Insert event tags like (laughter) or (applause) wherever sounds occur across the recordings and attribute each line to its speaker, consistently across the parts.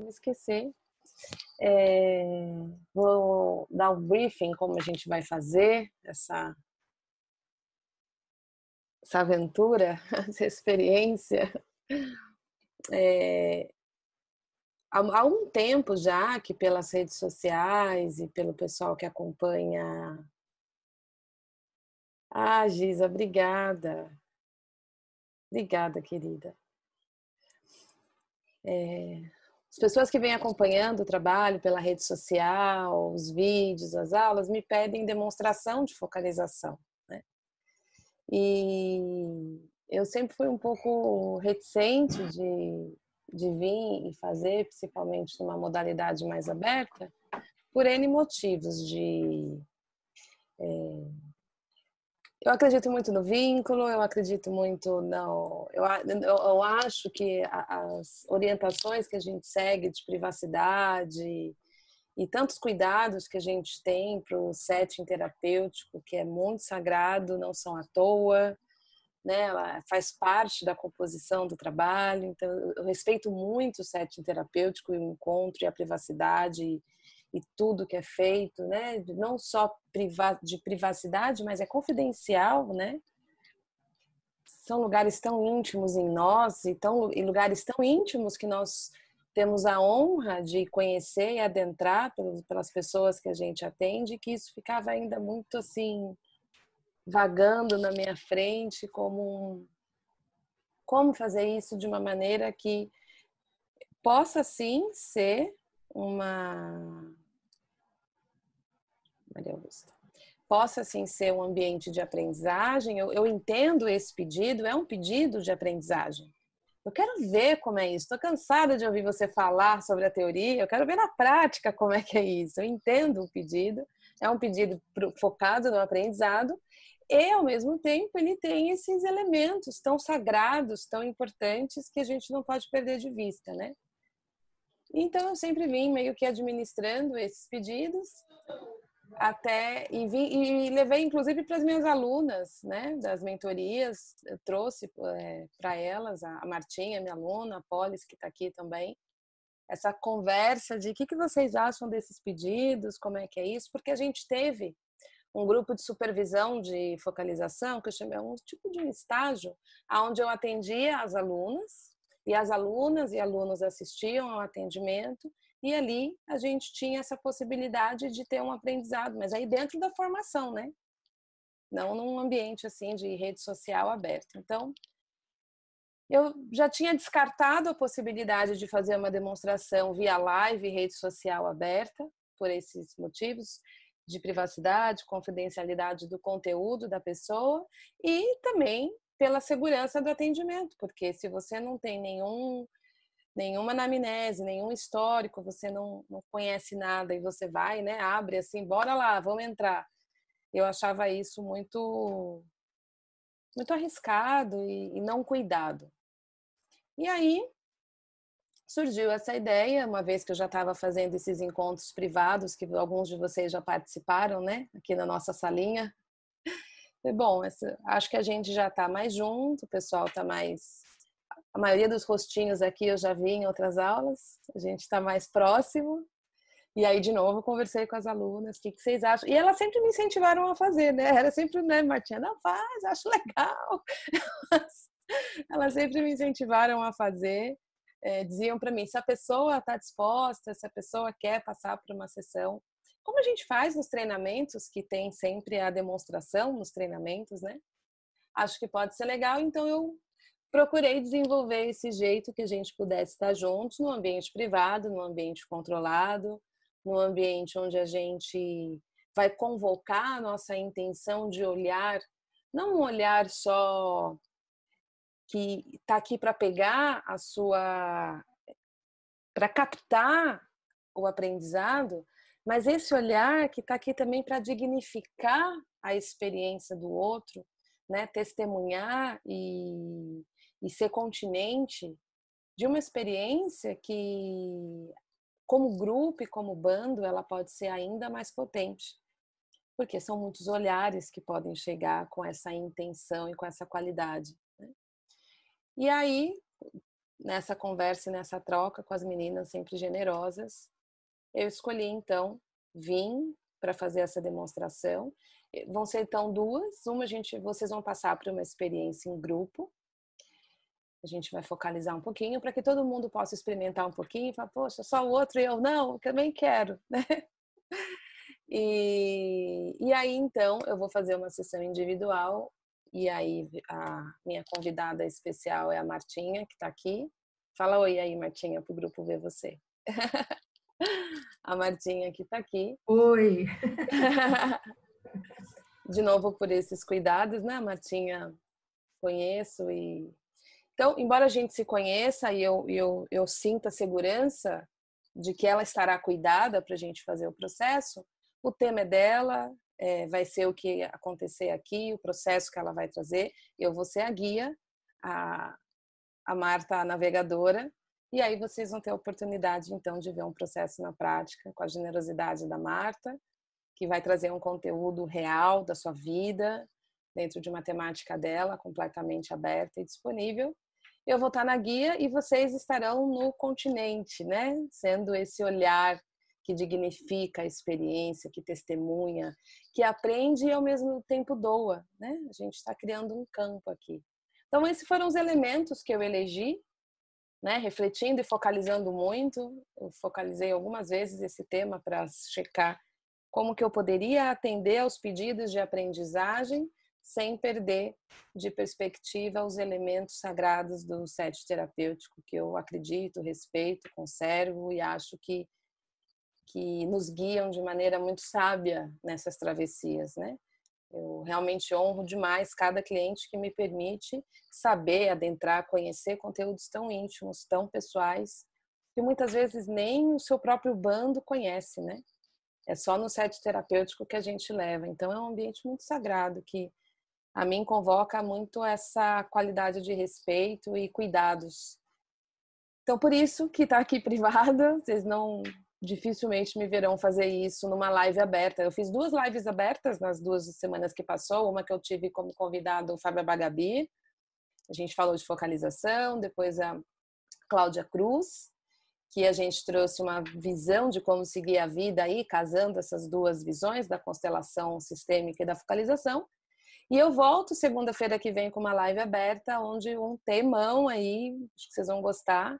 Speaker 1: para me esquecer. É, vou dar um briefing como a gente vai fazer essa, essa aventura, (laughs) essa experiência. É, há, um tempo já que pelas redes sociais e pelo pessoal que acompanha. Ah, Giza, obrigada. Obrigada, querida. É, as pessoas que vêm acompanhando o trabalho pela rede social, os vídeos, as aulas, me pedem demonstração de focalização. Né? E eu sempre fui um pouco reticente de, de vir e fazer, principalmente numa modalidade mais aberta, por N motivos de é, eu acredito muito no vínculo, eu acredito muito no. Eu, eu, eu acho que as orientações que a gente segue de privacidade e tantos cuidados que a gente tem para o setting terapêutico, que é muito sagrado, não são à toa, né? Ela faz parte da composição do trabalho. Então, eu respeito muito o setting terapêutico e o encontro e a privacidade e tudo que é feito, né? Não só de privacidade, mas é confidencial, né? São lugares tão íntimos em nós e, tão, e lugares tão íntimos que nós temos a honra de conhecer e adentrar pelas pessoas que a gente atende, que isso ficava ainda muito assim vagando na minha frente como um, como fazer isso de uma maneira que possa sim ser uma Maria Augusta, possa assim ser um ambiente de aprendizagem. Eu, eu entendo esse pedido, é um pedido de aprendizagem. Eu quero ver como é isso. Estou cansada de ouvir você falar sobre a teoria. Eu quero ver na prática como é que é isso. Eu entendo o pedido. É um pedido focado no aprendizado e, ao mesmo tempo, ele tem esses elementos tão sagrados, tão importantes que a gente não pode perder de vista, né? Então, eu sempre vim meio que administrando esses pedidos até e, vi, e levei inclusive para as minhas alunas, né, das mentorias, eu trouxe é, para elas a Martinha, minha aluna, a Polis que está aqui também, essa conversa de o que, que vocês acham desses pedidos, como é que é isso, porque a gente teve um grupo de supervisão de focalização que eu chamei um tipo de estágio, aonde eu atendia as alunas e as alunas e alunos assistiam ao atendimento e ali a gente tinha essa possibilidade de ter um aprendizado, mas aí dentro da formação, né? Não num ambiente assim de rede social aberta. Então, eu já tinha descartado a possibilidade de fazer uma demonstração via live, rede social aberta, por esses motivos de privacidade, confidencialidade do conteúdo da pessoa e também pela segurança do atendimento, porque se você não tem nenhum nenhuma anamnese, nenhum histórico, você não, não conhece nada e você vai, né, abre assim, bora lá, vamos entrar. Eu achava isso muito muito arriscado e, e não cuidado. E aí surgiu essa ideia, uma vez que eu já estava fazendo esses encontros privados, que alguns de vocês já participaram, né, aqui na nossa salinha. Bom, essa, acho que a gente já está mais junto, o pessoal está mais a maioria dos rostinhos aqui eu já vi em outras aulas, a gente está mais próximo. E aí, de novo, conversei com as alunas, o que, que, vocês acham? E elas sempre me incentivaram a fazer, né? Era sempre, né, Martinha, não faz, acho legal. (laughs) elas sempre me incentivaram a fazer. É, diziam para mim, se a pessoa está disposta, se a pessoa quer passar por uma sessão, como a gente faz nos treinamentos, que tem sempre a demonstração nos treinamentos, né? Acho que pode ser legal, então eu procurei desenvolver esse jeito que a gente pudesse estar juntos no ambiente privado, no ambiente controlado, no ambiente onde a gente vai convocar a nossa intenção de olhar, não um olhar só que está aqui para pegar a sua. para captar o aprendizado, mas esse olhar que está aqui também para dignificar a experiência do outro, né? testemunhar e, e ser continente de uma experiência que, como grupo e como bando, ela pode ser ainda mais potente. Porque são muitos olhares que podem chegar com essa intenção e com essa qualidade. Né? E aí, nessa conversa e nessa troca com as meninas sempre generosas, eu escolhi então vir para fazer essa demonstração. Vão ser então duas, uma a gente vocês vão passar por uma experiência em grupo. A gente vai focalizar um pouquinho para que todo mundo possa experimentar um pouquinho e falar, poxa, só o outro e eu não, eu também quero, (laughs) né? E, e aí então eu vou fazer uma sessão individual e aí a minha convidada especial é a Martinha, que está aqui. Fala oi aí, Martinha, para o grupo ver você. (laughs) (laughs) a Martinha que está aqui.
Speaker 2: Oi! (laughs)
Speaker 1: De novo por esses cuidados, né, Martinha? Conheço e então, embora a gente se conheça e eu, eu, eu sinta segurança de que ela estará cuidada para a gente fazer o processo, o tema é dela, é, vai ser o que acontecer aqui, o processo que ela vai trazer. Eu vou ser a guia, a, a Marta a navegadora, e aí vocês vão ter a oportunidade então de ver um processo na prática com a generosidade da Marta, que vai trazer um conteúdo real da sua vida, dentro de uma temática dela, completamente aberta e disponível. Eu vou estar na guia e vocês estarão no continente, né? Sendo esse olhar que dignifica a experiência, que testemunha, que aprende e ao mesmo tempo doa, né? A gente está criando um campo aqui. Então esses foram os elementos que eu elegi, né? Refletindo e focalizando muito, eu focalizei algumas vezes esse tema para checar como que eu poderia atender aos pedidos de aprendizagem sem perder de perspectiva os elementos sagrados do set terapêutico que eu acredito, respeito, conservo e acho que que nos guiam de maneira muito sábia nessas travessias, né? Eu realmente honro demais cada cliente que me permite saber, adentrar, conhecer conteúdos tão íntimos, tão pessoais, que muitas vezes nem o seu próprio bando conhece, né? É só no set terapêutico que a gente leva. Então é um ambiente muito sagrado que a mim convoca muito essa qualidade de respeito e cuidados. Então por isso que está aqui (laughs) privado, vocês não dificilmente me verão fazer isso numa live aberta. Eu fiz duas lives abertas nas duas semanas que passou, uma que eu tive como convidado o Fábio Bagabi, a gente falou de focalização, depois a Cláudia Cruz, que a gente trouxe uma visão de como seguir a vida aí, casando essas duas visões da constelação sistêmica e da focalização. E eu volto segunda-feira que vem com uma live aberta, onde um temão aí, acho que vocês vão gostar,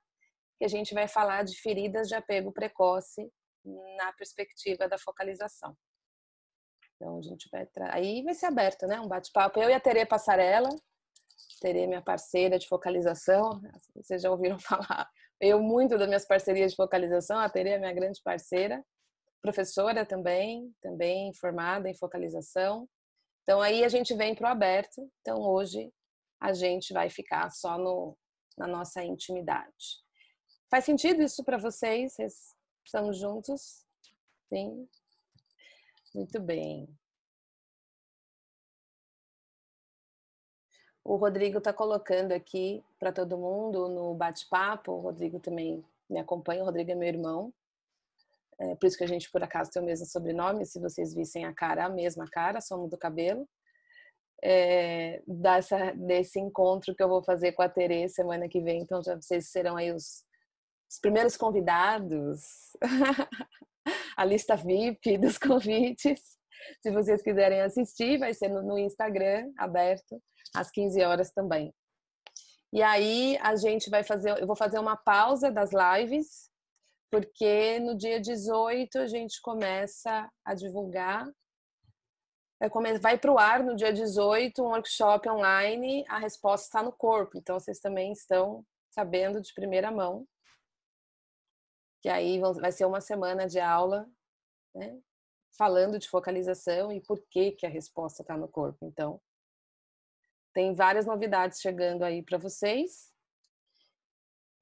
Speaker 1: que a gente vai falar de feridas de apego precoce na perspectiva da focalização. Então a gente vai aí vai ser aberto, né? Um bate-papo. Eu e a Tere Passarela, Tere minha parceira de focalização, vocês já ouviram (laughs) falar. Eu muito das minhas parcerias de focalização, a Tere é minha grande parceira, professora também, também formada em focalização. Então aí a gente vem para o aberto. Então hoje a gente vai ficar só no, na nossa intimidade. Faz sentido isso para vocês? Vocês estamos juntos? Sim? Muito bem. O Rodrigo está colocando aqui para todo mundo no bate-papo. O Rodrigo também me acompanha. O Rodrigo é meu irmão. É por isso que a gente, por acaso, tem o mesmo sobrenome. Se vocês vissem a cara, a mesma cara, somos do cabelo. É, dessa, desse encontro que eu vou fazer com a Tere semana que vem. Então, já vocês serão aí os os primeiros convidados, (laughs) a lista VIP dos convites. Se vocês quiserem assistir, vai ser no Instagram, aberto, às 15 horas também. E aí a gente vai fazer, eu vou fazer uma pausa das lives, porque no dia 18 a gente começa a divulgar. Vai para o ar no dia 18 um workshop online, a resposta está no corpo. Então vocês também estão sabendo de primeira mão que aí vai ser uma semana de aula, né, falando de focalização e por que que a resposta está no corpo. Então, tem várias novidades chegando aí para vocês.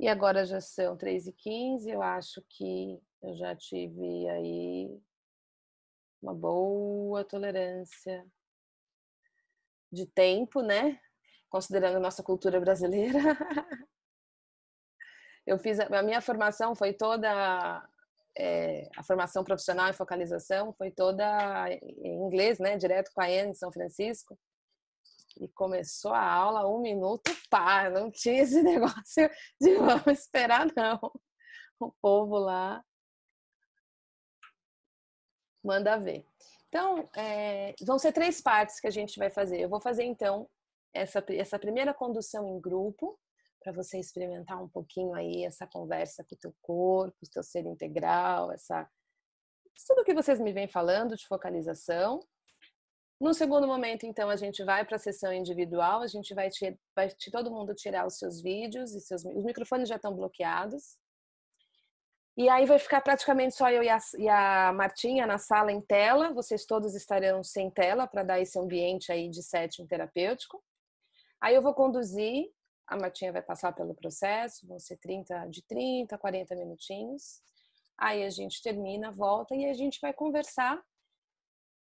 Speaker 1: E agora já são 3 e 15 eu acho que eu já tive aí uma boa tolerância de tempo, né? Considerando a nossa cultura brasileira. (laughs) eu fiz a, minha formação foi toda é, a formação profissional e focalização foi toda em inglês, né, direto com a Anne em São Francisco. E começou a aula, um minuto, pá, não tinha esse (laughs) negócio de vamos esperar, não. O povo lá manda ver. Então, é, vão ser três partes que a gente vai fazer. Eu vou fazer, então, essa, essa primeira condução em grupo, para você experimentar um pouquinho aí essa conversa com o teu corpo, o teu ser integral, essa tudo que vocês me vêm falando de focalização. No segundo momento, então, a gente vai para a sessão individual, a gente vai, te, vai te, todo mundo tirar os seus vídeos e seus os microfones já estão bloqueados. E aí vai ficar praticamente só eu e a, e a Martinha na sala em tela, vocês todos estarão sem tela para dar esse ambiente aí de setting terapêutico. Aí eu vou conduzir, a Martinha vai passar pelo processo, vão ser 30, de 30 a 40 minutinhos. Aí a gente termina, volta e a gente vai conversar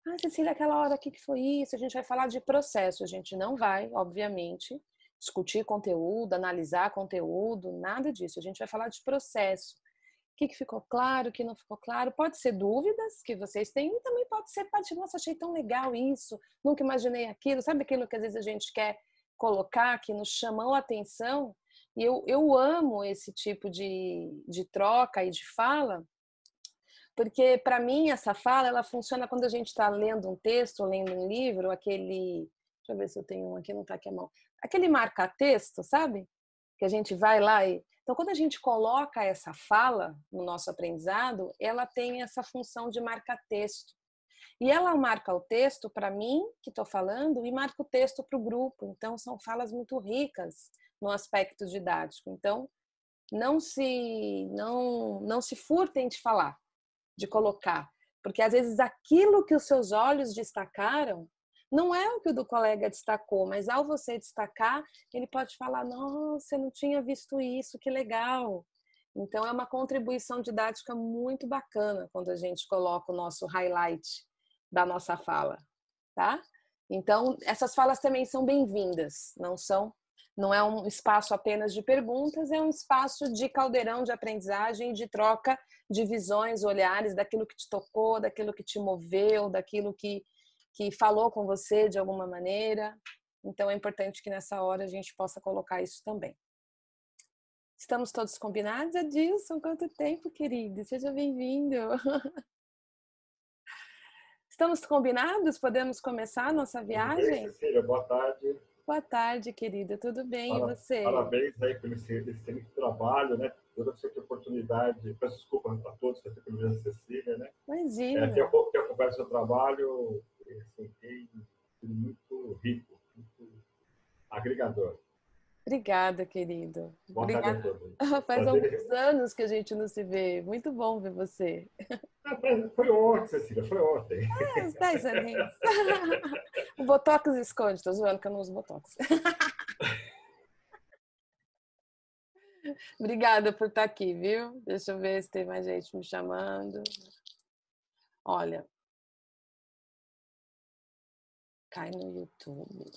Speaker 1: ah, Cecília, aquela hora aqui que foi isso, a gente vai falar de processo. A gente não vai, obviamente, discutir conteúdo, analisar conteúdo, nada disso. A gente vai falar de processo. O que, que ficou claro, o que não ficou claro. Pode ser dúvidas que vocês têm e também pode ser parte, nossa, achei tão legal isso, nunca imaginei aquilo. Sabe aquilo que às vezes a gente quer colocar, que nos chamou a atenção? E eu, eu amo esse tipo de, de troca e de fala, porque para mim essa fala ela funciona quando a gente está lendo um texto, lendo um livro, aquele, deixa eu ver se eu tenho um aqui, não está aqui a mão, aquele marca-texto, sabe? Que a gente vai lá e então quando a gente coloca essa fala no nosso aprendizado, ela tem essa função de marca-texto. E ela marca o texto para mim, que estou falando, e marca o texto para o grupo. Então, são falas muito ricas no aspecto didático. Então, não se, não, não se furtem de falar de colocar. Porque às vezes aquilo que os seus olhos destacaram não é o que o do colega destacou, mas ao você destacar, ele pode falar: Nossa, eu não tinha visto isso, que legal. Então, é uma contribuição didática muito bacana quando a gente coloca o nosso highlight da nossa fala, tá? Então, essas falas também são bem-vindas, não são não é um espaço apenas de perguntas, é um espaço de caldeirão de aprendizagem, de troca de visões, olhares, daquilo que te tocou, daquilo que te moveu, daquilo que, que falou com você de alguma maneira. Então é importante que nessa hora a gente possa colocar isso também. Estamos todos combinados, Adilson? Quanto tempo, querido? Seja bem-vindo. (laughs) Estamos combinados? Podemos começar a nossa viagem?
Speaker 2: Cecília, boa tarde.
Speaker 1: Boa tarde, querida. Tudo bem? e você?
Speaker 2: Parabéns aí por esse excelente trabalho, né? Toda essa oportunidade. Peço desculpa a todos, que pelo menos Cecília, né?
Speaker 1: Imagina.
Speaker 2: É, pouco que acompanho o seu trabalho, assim, tem sido muito rico, muito agregador.
Speaker 1: Obrigada, querido.
Speaker 2: Boa Obrigada. (laughs)
Speaker 1: Faz alguns anos que a gente não se vê. Muito bom ver você.
Speaker 2: Foi ontem, Cecília, foi ontem.
Speaker 1: É, uns 10 aninhos. (laughs) o Botox esconde, tô zoando que eu não uso Botox. (laughs) Obrigada por estar aqui, viu? Deixa eu ver se tem mais gente me chamando. Olha. Cai no YouTube.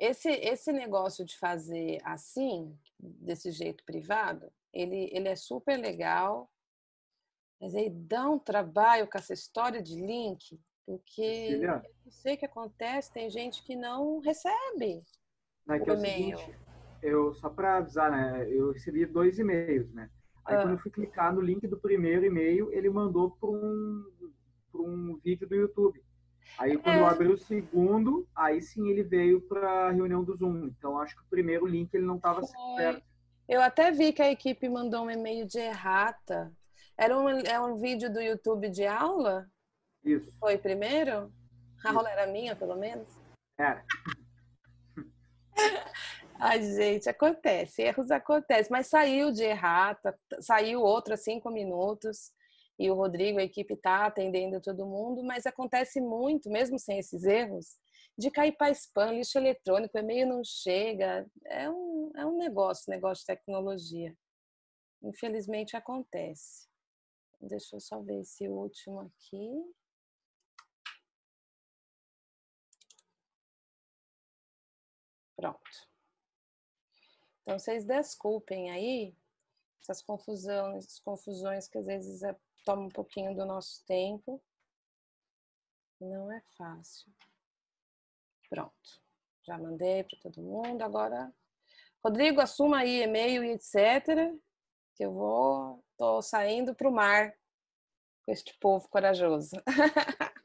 Speaker 1: Esse, esse negócio de fazer assim, desse jeito privado, ele, ele é super legal, mas aí dá um trabalho com essa história de link, porque Cecília. eu não sei o que acontece, tem gente que não recebe
Speaker 3: não, é o é e-mail. Seguinte, eu, só para avisar, né, eu recebi dois e-mails, né? Aí ah. quando eu fui clicar no link do primeiro e-mail, ele mandou para um, um vídeo do YouTube. Aí quando é. eu abri o segundo, aí sim ele veio para a reunião do Zoom. Então acho que o primeiro link ele não estava certo.
Speaker 1: Eu até vi que a equipe mandou um e-mail de errata. Era um, é um vídeo do YouTube de aula?
Speaker 3: Isso.
Speaker 1: Foi primeiro? A aula era minha, pelo menos?
Speaker 3: Era. (laughs)
Speaker 1: Ai, gente, acontece, erros acontecem, mas saiu de errata, saiu outro a cinco minutos e o Rodrigo, a equipe está atendendo todo mundo, mas acontece muito, mesmo sem esses erros, de cair para spam, lixo eletrônico, e-mail não chega. É um, é um negócio, negócio de tecnologia. Infelizmente acontece. Deixa eu só ver esse último aqui. Pronto. Então, vocês desculpem aí essas confusões, confusões que às vezes toma um pouquinho do nosso tempo. Não é fácil. Pronto. Já mandei para todo mundo. Agora, Rodrigo, assuma aí e-mail e etc. Que eu vou, tô saindo para o mar com este povo corajoso. (laughs)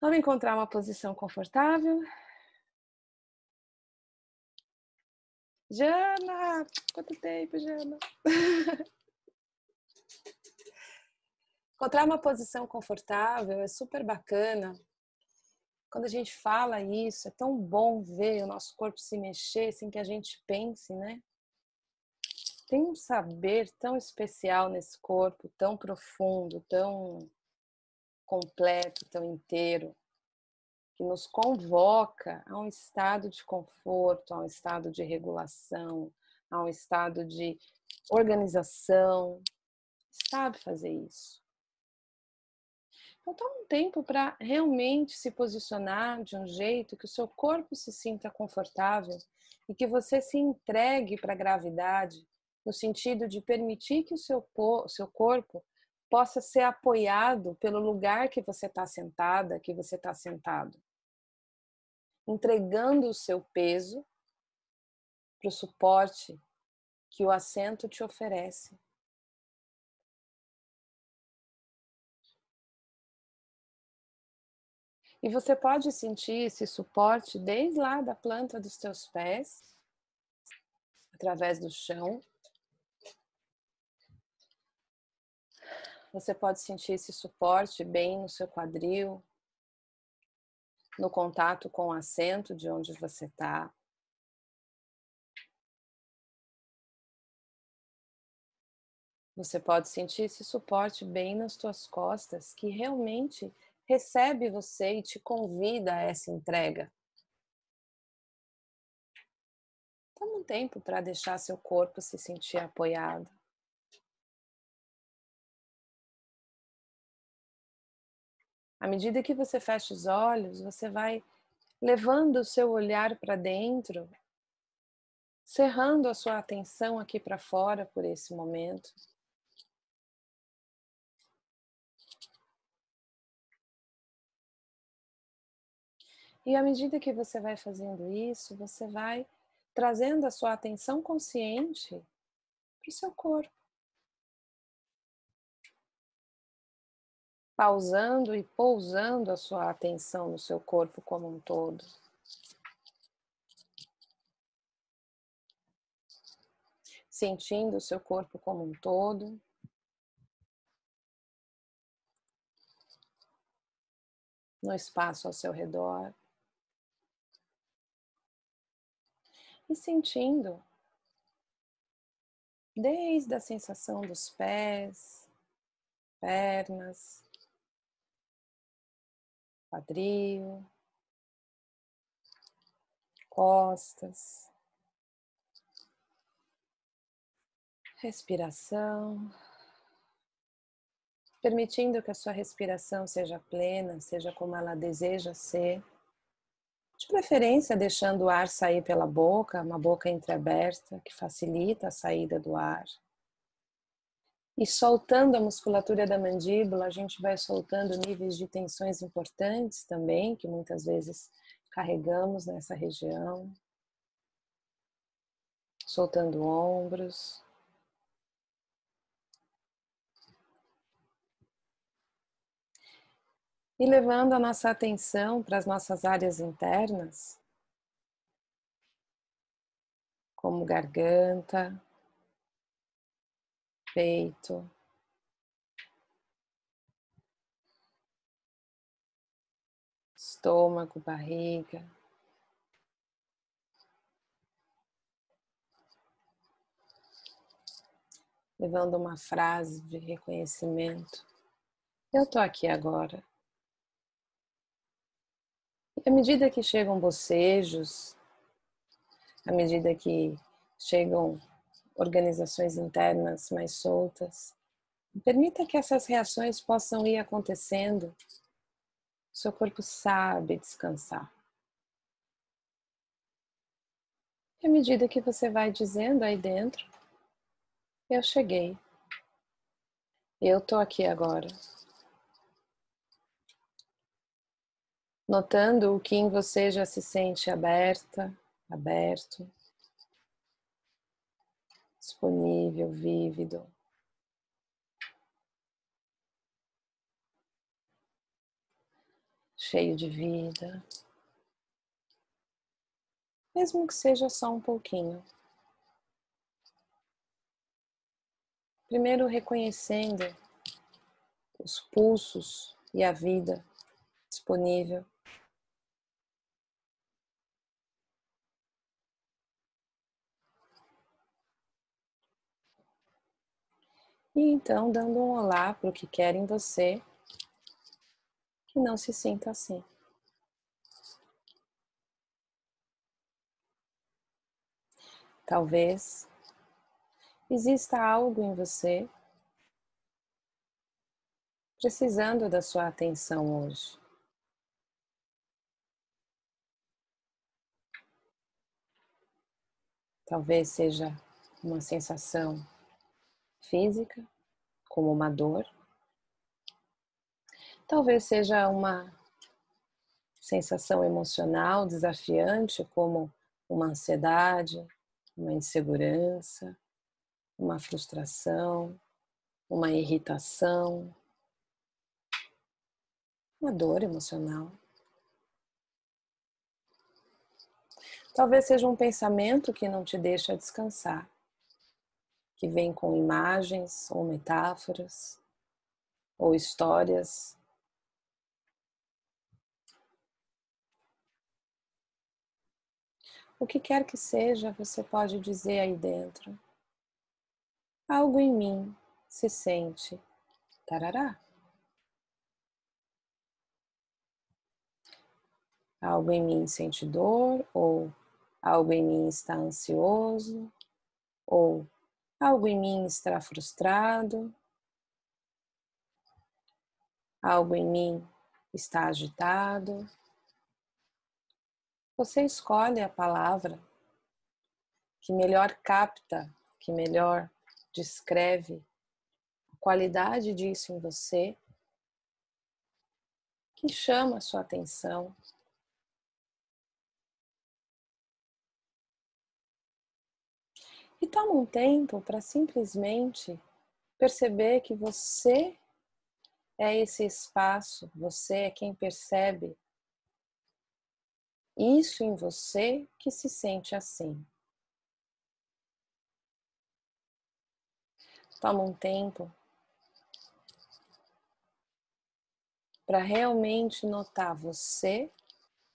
Speaker 1: Vamos encontrar uma posição confortável. Jana! Quanto tempo, Jana? (laughs) Encontrar uma posição confortável é super bacana. Quando a gente fala isso, é tão bom ver o nosso corpo se mexer sem que a gente pense, né? Tem um saber tão especial nesse corpo, tão profundo, tão completo, tão inteiro, que nos convoca a um estado de conforto, a um estado de regulação, a um estado de organização. Sabe fazer isso. Então, toma um tempo para realmente se posicionar de um jeito que o seu corpo se sinta confortável e que você se entregue para a gravidade, no sentido de permitir que o seu, seu corpo possa ser apoiado pelo lugar que você está sentada, que você está sentado entregando o seu peso para o suporte que o assento te oferece. E você pode sentir esse suporte desde lá da planta dos teus pés, através do chão. Você pode sentir esse suporte bem no seu quadril, no contato com o assento de onde você está. Você pode sentir esse suporte bem nas tuas costas, que realmente recebe você e te convida a essa entrega. Toma um tempo para deixar seu corpo se sentir apoiado. À medida que você fecha os olhos, você vai levando o seu olhar para dentro, cerrando a sua atenção aqui para fora por esse momento. E à medida que você vai fazendo isso, você vai trazendo a sua atenção consciente para o seu corpo. pausando e pousando a sua atenção no seu corpo como um todo. Sentindo o seu corpo como um todo. No espaço ao seu redor. E sentindo. Desde a sensação dos pés, pernas, quadril, costas, respiração, permitindo que a sua respiração seja plena, seja como ela deseja ser. De preferência, deixando o ar sair pela boca, uma boca entreaberta, que facilita a saída do ar. E soltando a musculatura da mandíbula, a gente vai soltando níveis de tensões importantes também, que muitas vezes carregamos nessa região. Soltando ombros. E levando a nossa atenção para as nossas áreas internas, como garganta, peito. Estômago, barriga. Levando uma frase de reconhecimento. Eu tô aqui agora. À medida que chegam bocejos, à medida que chegam organizações internas mais soltas. Permita que essas reações possam ir acontecendo. Seu corpo sabe descansar. E à medida que você vai dizendo aí dentro, eu cheguei. Eu tô aqui agora. Notando o que em você já se sente aberta, aberto, disponível, vívido. Cheio de vida, mesmo que seja só um pouquinho. Primeiro reconhecendo os pulsos e a vida disponível. E então dando um olá para o que quer em você, que não se sinta assim. Talvez exista algo em você precisando da sua atenção hoje. Talvez seja uma sensação física, como uma dor. Talvez seja uma sensação emocional desafiante, como uma ansiedade, uma insegurança, uma frustração, uma irritação, uma dor emocional. Talvez seja um pensamento que não te deixa descansar, que vem com imagens ou metáforas ou histórias. O que quer que seja, você pode dizer aí dentro. Algo em mim se sente tarará. Algo em mim sente dor, ou algo em mim está ansioso, ou algo em mim está frustrado, algo em mim está agitado. Você escolhe a palavra que melhor capta, que melhor descreve a qualidade disso em você, que chama a sua atenção. E toma um tempo para simplesmente perceber que você é esse espaço, você é quem percebe isso em você que se sente assim. Toma um tempo para realmente notar você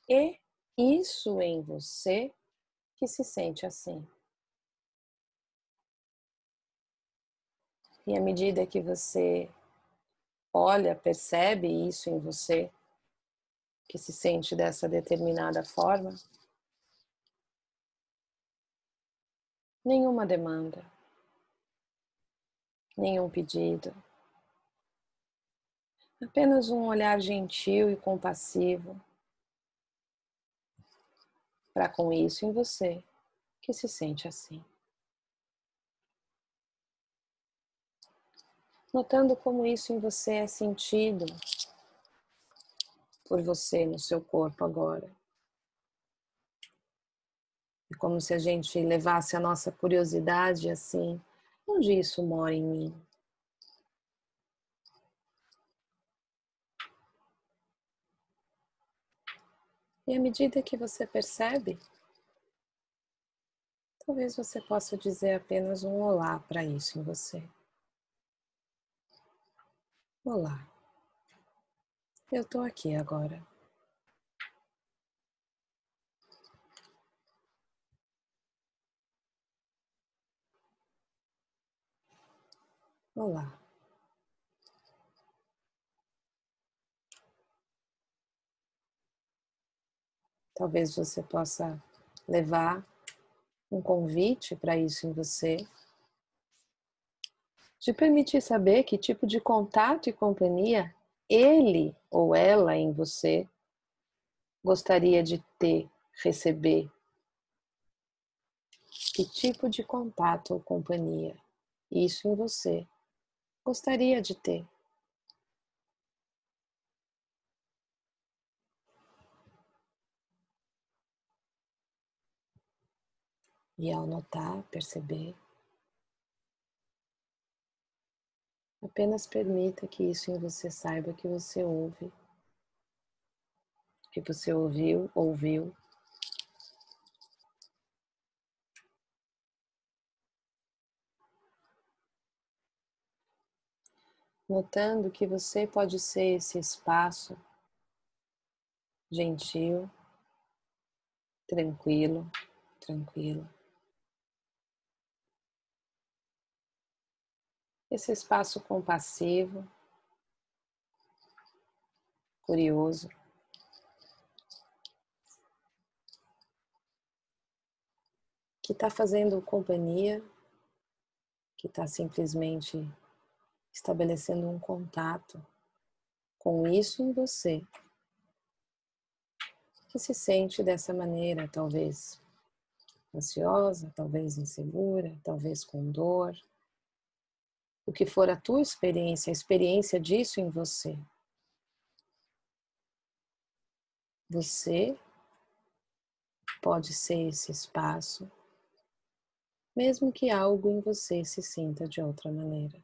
Speaker 1: e isso em você que se sente assim. E à medida que você olha, percebe isso em você, que se sente dessa determinada forma, nenhuma demanda, nenhum pedido, apenas um olhar gentil e compassivo para com isso em você que se sente assim. Notando como isso em você é sentido por você no seu corpo agora. É como se a gente levasse a nossa curiosidade assim, onde isso mora em mim? E à medida que você percebe, talvez você possa dizer apenas um olá para isso em você. Olá, eu estou aqui agora. Olá. Talvez você possa levar um convite para isso em você te permitir saber que tipo de contato e companhia ele ou ela em você gostaria de ter, receber. Que tipo de contato ou companhia isso em você gostaria de ter? E ao notar, perceber, apenas permita que isso em você saiba que você ouve, que você ouviu, ouviu. Notando que você pode ser esse espaço gentil, tranquilo, tranquilo. Esse espaço compassivo, curioso. Que está fazendo companhia, que está simplesmente estabelecendo um contato com isso em você que se sente dessa maneira, talvez ansiosa, talvez insegura, talvez com dor. O que for a tua experiência, a experiência disso em você. Você pode ser esse espaço, mesmo que algo em você se sinta de outra maneira.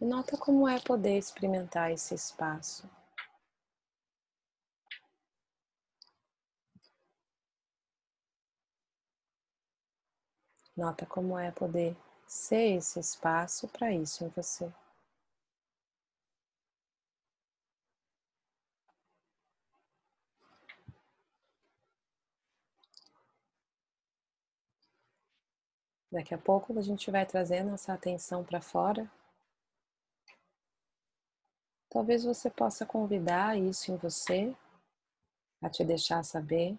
Speaker 1: E nota como é poder experimentar esse espaço. Nota como é poder ser esse espaço para isso em você. Daqui a pouco a gente vai trazendo essa atenção para fora Talvez você possa convidar isso em você a te deixar saber.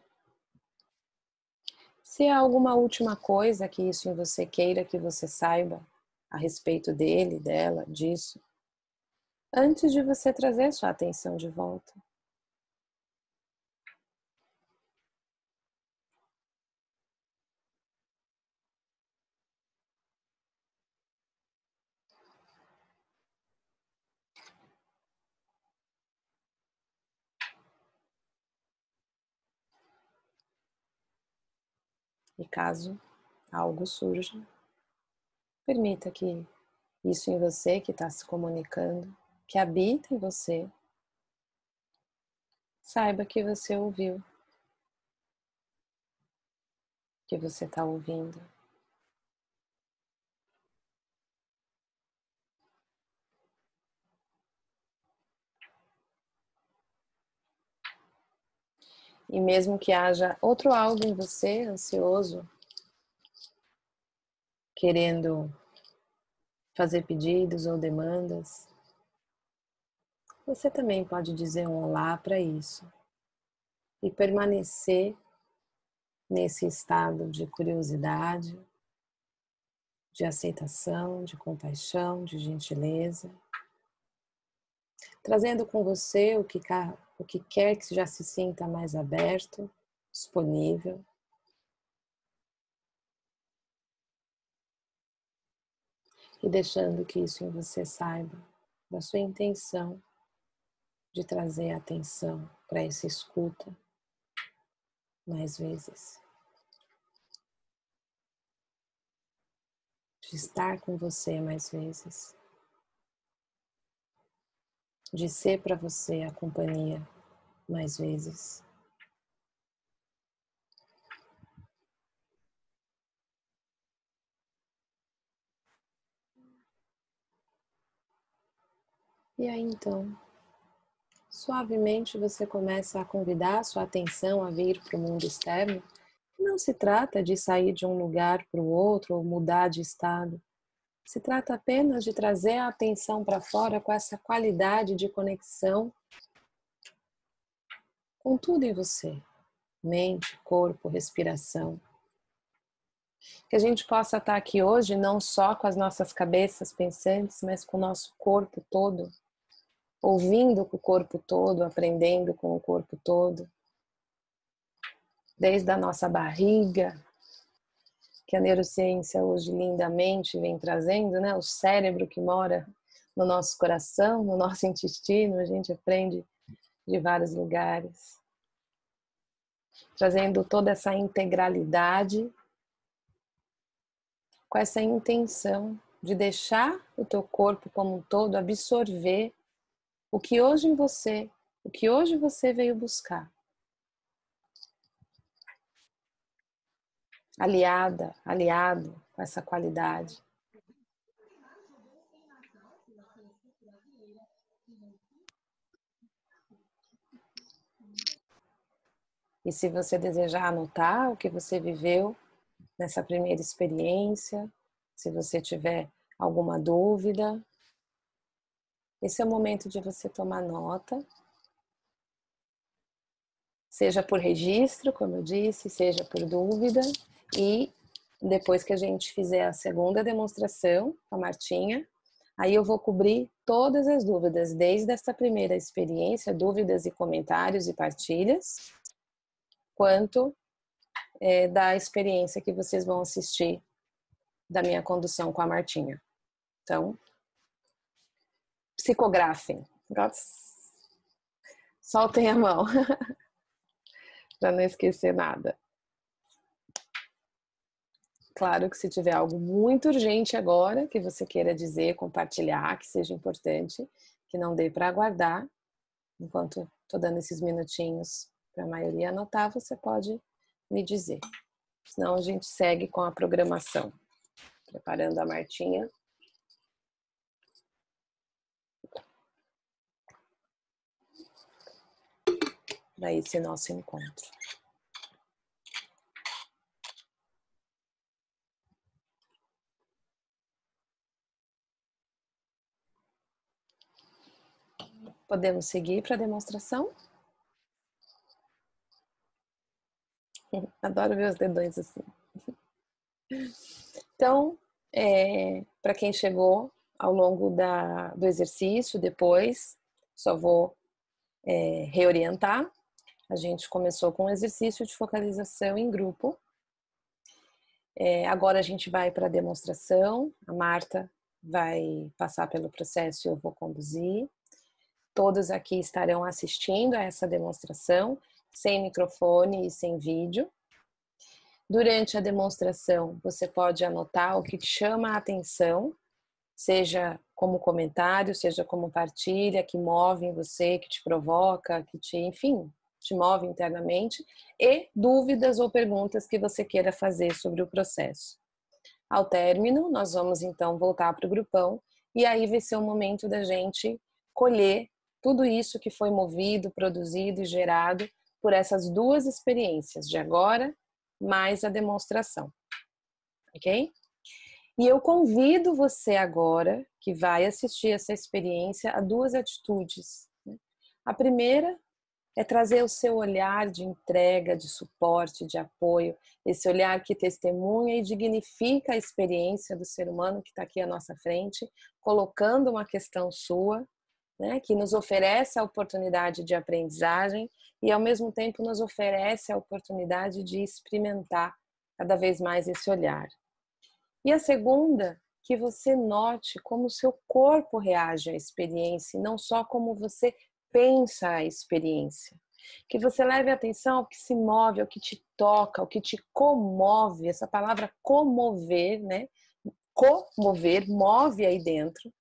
Speaker 1: Se há alguma última coisa que isso em você queira que você saiba a respeito dele, dela, disso, antes de você trazer sua atenção de volta. E caso algo surja, permita que isso em você que está se comunicando, que habita em você, saiba que você ouviu, que você está ouvindo. E mesmo que haja outro algo em você ansioso, querendo fazer pedidos ou demandas, você também pode dizer um olá para isso. E permanecer nesse estado de curiosidade, de aceitação, de compaixão, de gentileza, trazendo com você o que o que quer que já se sinta mais aberto, disponível. E deixando que isso em você saiba da sua intenção de trazer atenção para essa escuta mais vezes. De estar com você mais vezes de ser para você a companhia mais vezes. E aí então, suavemente você começa a convidar a sua atenção a vir para o mundo externo. Não se trata de sair de um lugar para o outro ou mudar de estado. Se trata apenas de trazer a atenção para fora com essa qualidade de conexão com tudo em você: mente, corpo, respiração. Que a gente possa estar aqui hoje não só com as nossas cabeças pensantes, mas com o nosso corpo todo, ouvindo com o corpo todo, aprendendo com o corpo todo. Desde a nossa barriga, que a neurociência hoje lindamente vem trazendo, né? O cérebro que mora no nosso coração, no nosso (laughs) intestino, a gente aprende de vários lugares. trazendo toda essa integralidade, com essa intenção de deixar o teu corpo como um todo absorver o que hoje em você, o que hoje você veio buscar. Aliada, aliado com essa qualidade. E se você desejar anotar o que você viveu nessa primeira experiência, se você tiver alguma dúvida, esse é o momento de você tomar nota. Seja por registro, como eu disse, seja por dúvida. E depois que a gente fizer a segunda demonstração com a Martinha, aí eu vou cobrir todas as dúvidas, desde essa primeira experiência, dúvidas e comentários e partilhas, quanto é, da experiência que vocês vão assistir da minha condução com a Martinha. Então, psicografem. Soltem a mão (laughs) para não esquecer nada. Claro que se tiver algo muito urgente agora que você queira dizer, compartilhar, que seja importante, que não dê para aguardar, enquanto estou dando esses minutinhos para a maioria anotar, você pode me dizer. Senão a gente segue com a programação. Preparando a Martinha. Para esse nosso encontro. Podemos seguir para a demonstração? (laughs) Adoro ver os dedões assim. (laughs) Então, é, para quem chegou ao longo da, do exercício, depois, só vou é, reorientar. A gente começou com um exercício de focalização em grupo. É, agora a gente vai para a demonstração. A Marta vai passar pelo processo e eu vou conduzir. Todos aqui estarão assistindo a essa demonstração sem microfone e sem vídeo. Durante a demonstração, você pode anotar o que chama a atenção, seja como comentário, seja como partilha, que move em você, que te provoca, que te, enfim, te move internamente, e dúvidas ou perguntas que você queira fazer sobre o processo. Ao término, nós vamos então voltar para o grupão e aí vai ser o momento da gente colher tudo isso que foi movido, produzido e gerado por essas duas experiências de agora mais a demonstração. Ok? E eu convido você agora, que vai assistir essa experiência, a duas atitudes. Né? A primeira é trazer o seu olhar de entrega, de suporte, de apoio, esse olhar que testemunha e dignifica a experiência do ser humano que está aqui à nossa frente, colocando uma questão sua né, que nos oferece a oportunidade de aprendizagem e, ao mesmo tempo, nos oferece a oportunidade de experimentar cada vez mais esse olhar. E a segunda, que você note como o seu corpo reage à experiência, e não só como você pensa a experiência. Que você leve atenção ao que se move, ao que te toca, ao que te comove. Essa palavra comover, né? Comover, move aí dentro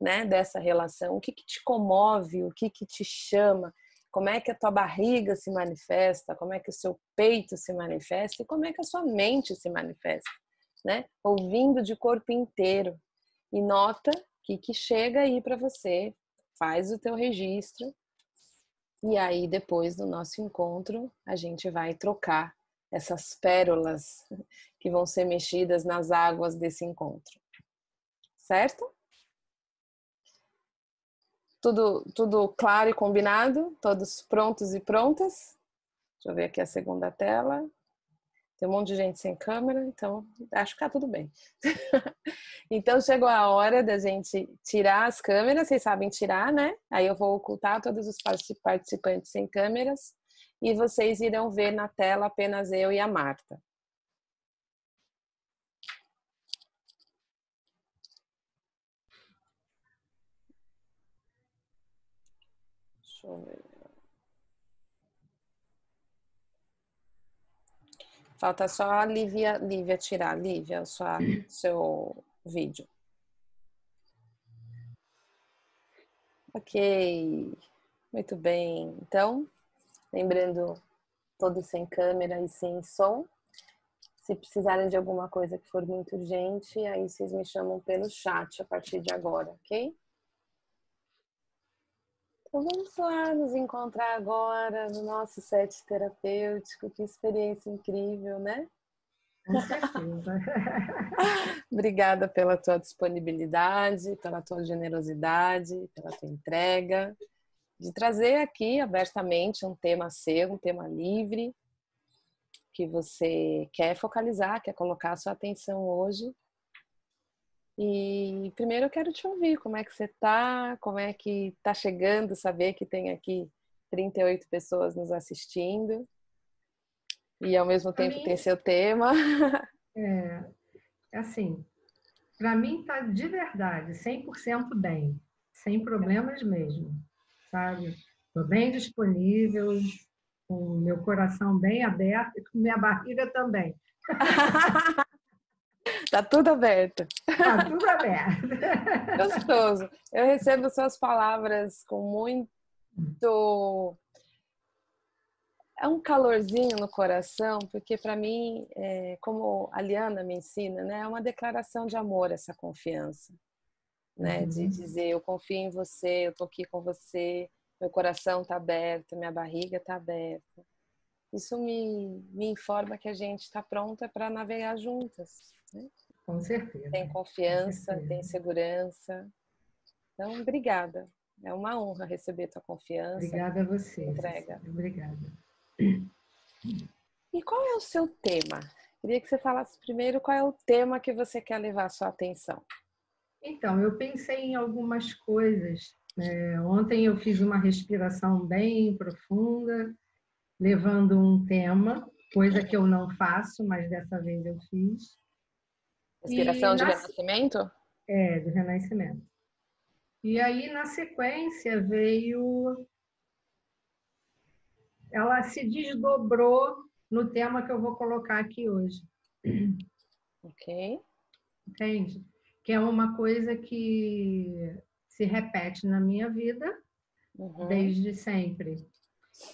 Speaker 1: né, dessa relação, o que, que te comove, o que, que te chama, como é que a tua barriga se manifesta, como é que o seu peito se manifesta? E como é que a sua mente se manifesta, né? Ouvindo de corpo inteiro. E nota que que chega aí para você, faz o teu registro. E aí depois do nosso encontro a gente vai trocar essas pérolas que vão ser mexidas nas águas desse encontro. Certo? Tudo, tudo claro e combinado? Todos prontos e prontas? Deixa eu ver aqui a segunda tela. Tem um monte de gente sem câmera, então acho que tá tudo bem. (laughs) então chegou a hora da gente tirar as câmeras, vocês sabem tirar, né? Aí eu vou ocultar todos os participantes sem câmeras e vocês irão ver na tela apenas eu e a Marta. Deixa eu ver. Falta só a Lívia, Lívia tirar. Lívia, sua, seu vídeo. Ok, muito bem. Então, lembrando, todos sem câmera e sem som. Se precisarem de alguma coisa que for muito urgente, aí vocês me chamam pelo chat a partir de agora, ok? Então vamos lá nos encontrar agora no nosso set terapêutico. Que experiência incrível, né?
Speaker 4: Com certeza. (laughs)
Speaker 1: Obrigada pela tua disponibilidade, pela tua generosidade, pela tua entrega, de trazer aqui abertamente um tema seu, um tema livre, que você quer focalizar, quer colocar a sua atenção hoje e primeiro eu quero te ouvir, como é que você tá? Como é que tá chegando saber que tem aqui 38 pessoas nos assistindo? E ao mesmo tempo mim, tem seu tema.
Speaker 4: É, (laughs) é assim, para mim tá de verdade, 100% bem, sem problemas mesmo, sabe? Tô bem disponível, com meu coração bem aberto e com minha barriga também. (laughs)
Speaker 1: Tá tudo aberto.
Speaker 4: Tá tudo aberto. (laughs)
Speaker 1: Gostoso. Eu recebo suas palavras com muito. É um calorzinho no coração, porque para mim, é, como a Liana me ensina, né, é uma declaração de amor essa confiança. Né? Uhum. De dizer, eu confio em você, eu tô aqui com você, meu coração tá aberto, minha barriga tá aberta. Isso me, me informa que a gente está pronta para navegar juntas. Né?
Speaker 4: Com certeza.
Speaker 1: Tem confiança, certeza. tem segurança. Então, obrigada. É uma honra receber tua confiança.
Speaker 4: Obrigada a você. Entrega. Obrigada.
Speaker 1: E qual é o seu tema? Queria que você falasse primeiro qual é o tema que você quer levar a sua atenção.
Speaker 4: Então, eu pensei em algumas coisas. É, ontem eu fiz uma respiração bem profunda, levando um tema, coisa que eu não faço, mas dessa vez eu fiz.
Speaker 1: Inspiração de renascimento?
Speaker 4: É, de renascimento. E aí, na sequência, veio. Ela se desdobrou no tema que eu vou colocar aqui hoje.
Speaker 1: Ok.
Speaker 4: Entende? Que é uma coisa que se repete na minha vida uhum. desde sempre.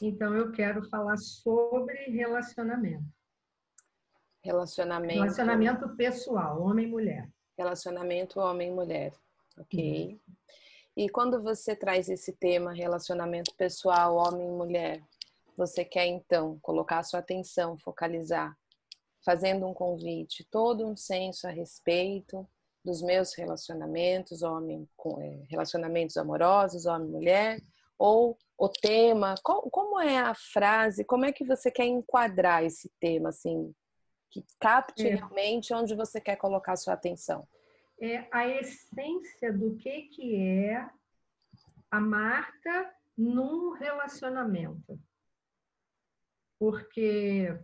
Speaker 4: Então, eu quero falar sobre relacionamento.
Speaker 1: Relacionamento.
Speaker 4: Relacionamento pessoal, homem e mulher.
Speaker 1: Relacionamento homem e mulher. Ok. Uhum. E quando você traz esse tema, relacionamento pessoal, homem e mulher, você quer então colocar sua atenção, focalizar, fazendo um convite, todo um senso a respeito dos meus relacionamentos, homem com é, relacionamentos amorosos, homem e mulher, ou o tema, qual, como é a frase, como é que você quer enquadrar esse tema assim, que capte é. realmente onde você quer colocar a sua atenção.
Speaker 4: É a essência do que, que é a marca num relacionamento. Porque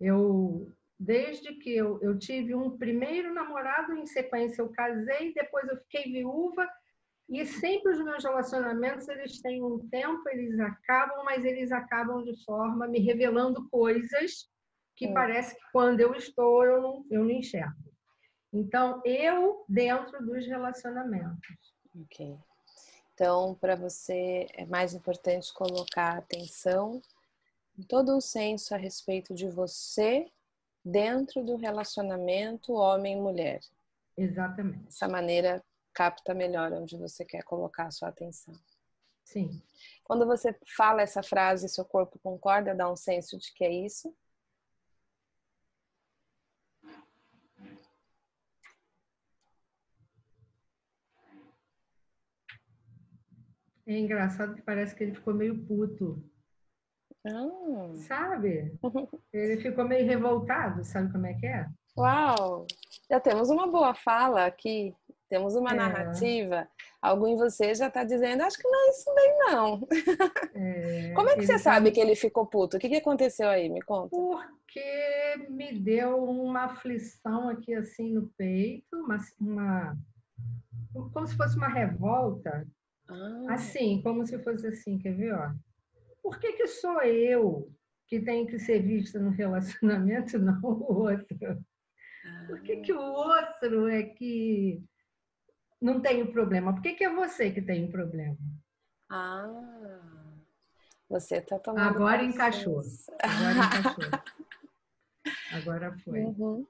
Speaker 4: eu, desde que eu, eu tive um primeiro namorado, em sequência eu casei, depois eu fiquei viúva, e sempre os meus relacionamentos, eles têm um tempo, eles acabam, mas eles acabam de forma me revelando coisas que é. parece que quando eu estou, eu não, eu não enxergo. Então, eu dentro dos relacionamentos.
Speaker 1: Ok. Então, para você, é mais importante colocar atenção em todo o senso a respeito de você dentro do relacionamento homem-mulher.
Speaker 4: Exatamente.
Speaker 1: Dessa maneira, capta melhor onde você quer colocar a sua atenção.
Speaker 4: Sim.
Speaker 1: Quando você fala essa frase, seu corpo concorda, dá um senso de que é isso?
Speaker 4: É engraçado que parece que ele ficou meio puto.
Speaker 1: Ah.
Speaker 4: Sabe? (laughs) Ele ficou meio revoltado, sabe como é que é?
Speaker 1: Uau! Já temos uma boa fala aqui, temos uma é. narrativa. Algo em você já está dizendo, acho que não é isso bem, não. É, (laughs) como é que você sabe que ele ficou puto? O que, que aconteceu aí? Me conta.
Speaker 4: Porque me deu uma aflição aqui assim no peito, uma, uma como se fosse uma revolta ah. Assim, como se fosse assim, quer ver? Ó. Por que, que sou eu que tem que ser vista no relacionamento, não o outro. Por que, que o outro é que não tem o problema? Por que, que é você que tem o problema?
Speaker 1: Ah, você está tomando.
Speaker 4: Agora encaixou. Agora encaixou. Agora foi. Uhum.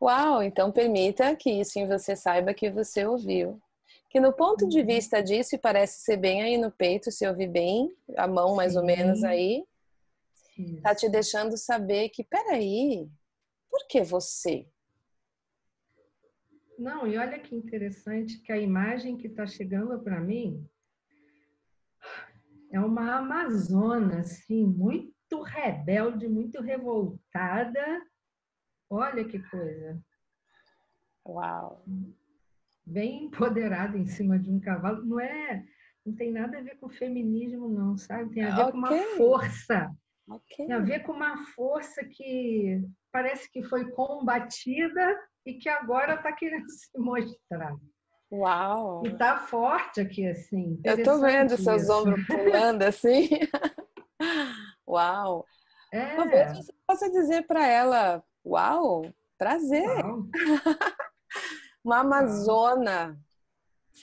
Speaker 1: Uau, então permita que isso em você saiba que você ouviu. Que no ponto de uhum. vista disso, e parece ser bem aí no peito, se ouvir bem, a mão mais Sim. ou menos aí, isso. tá te deixando saber que, peraí, por que você?
Speaker 4: Não, e olha que interessante que a imagem que está chegando para mim é uma amazona, assim, muito rebelde, muito revoltada. Olha que coisa.
Speaker 1: Uau!
Speaker 4: Bem empoderada em cima de um cavalo. Não é, não tem nada a ver com feminismo, não, sabe? Tem a ver okay. com uma força. Okay. Tem a ver com uma força que parece que foi combatida e que agora está querendo (laughs) se mostrar.
Speaker 1: Uau!
Speaker 4: E tá forte aqui, assim.
Speaker 1: Eu tô vendo isso. seus ombros (laughs) pulando assim. (laughs) Uau! É. Talvez você possa dizer para ela: Uau, prazer! Uau. Uma amazona,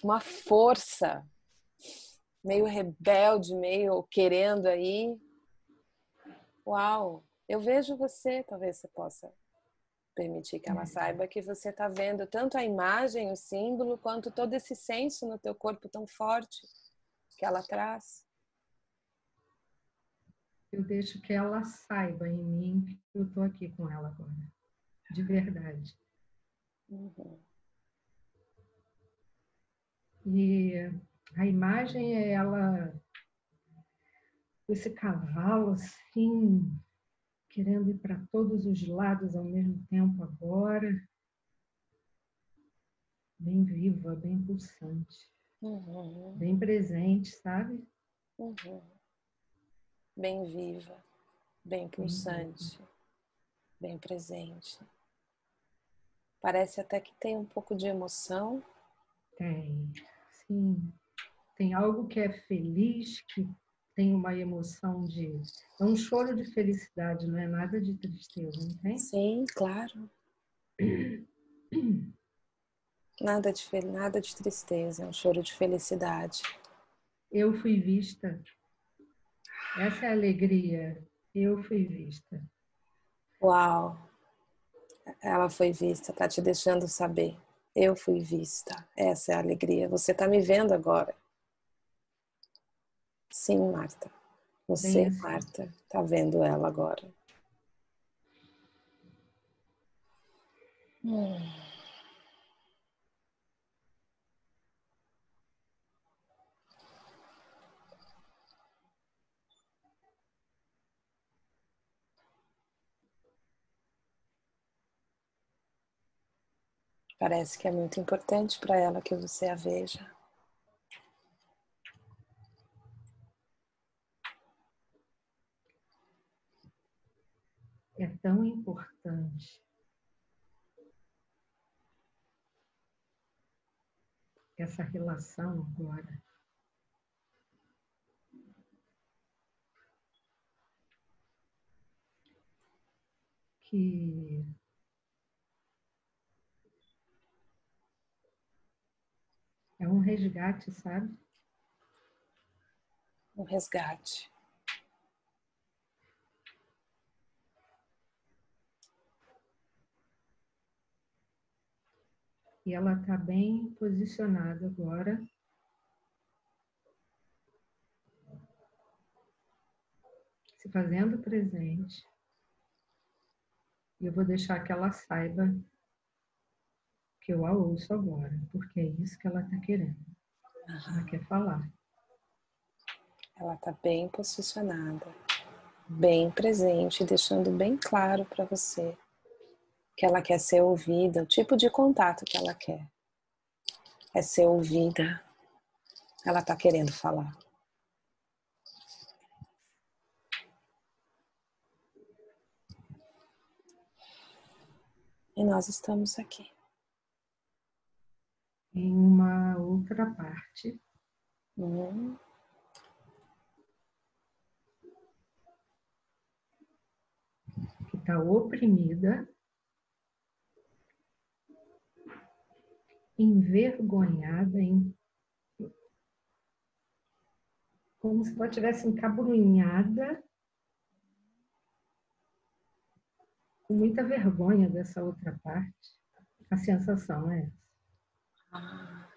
Speaker 1: uma força, meio rebelde, meio querendo aí. Uau! Eu vejo você, talvez você possa permitir que ela uhum. saiba que você está vendo tanto a imagem, o símbolo, quanto todo esse senso no teu corpo tão forte que ela traz.
Speaker 4: Eu deixo que ela saiba em mim que eu estou aqui com ela agora, de verdade. Uhum. E a imagem é ela, esse cavalo assim, querendo ir para todos os lados ao mesmo tempo agora. Bem viva, bem pulsante. Uhum. Bem presente, sabe?
Speaker 1: Uhum. Bem viva, bem pulsante, bem, bem presente. Parece até que tem um pouco de emoção.
Speaker 4: Tem, Tem algo que é feliz, que tem uma emoção de. É um choro de felicidade, não é nada de tristeza, não tem?
Speaker 1: Sim, claro. Nada de, nada de tristeza, é um choro de felicidade.
Speaker 4: Eu fui vista. Essa é a alegria. Eu fui vista.
Speaker 1: Uau! Ela foi vista, tá te deixando saber. Eu fui vista. Essa é a alegria. Você tá me vendo agora. Sim, Marta. Você, Bem, Marta, está vendo ela agora. Hum. Parece que é muito importante para ela que você a veja.
Speaker 4: é tão importante. Essa relação agora. Que é um resgate, sabe?
Speaker 1: Um resgate.
Speaker 4: E ela está bem posicionada agora. Se fazendo presente. E eu vou deixar que ela saiba que eu a ouço agora, porque é isso que ela está querendo. Ela quer falar.
Speaker 1: Ela está bem posicionada, bem presente, deixando bem claro para você que ela quer ser ouvida, o tipo de contato que ela quer. É ser ouvida. Ela está querendo falar. E nós estamos aqui.
Speaker 4: Em uma outra parte. Hum. está oprimida, envergonhada, em... como se ela estivesse encabrunhada, com muita vergonha dessa outra parte. A sensação é essa.
Speaker 1: Ah.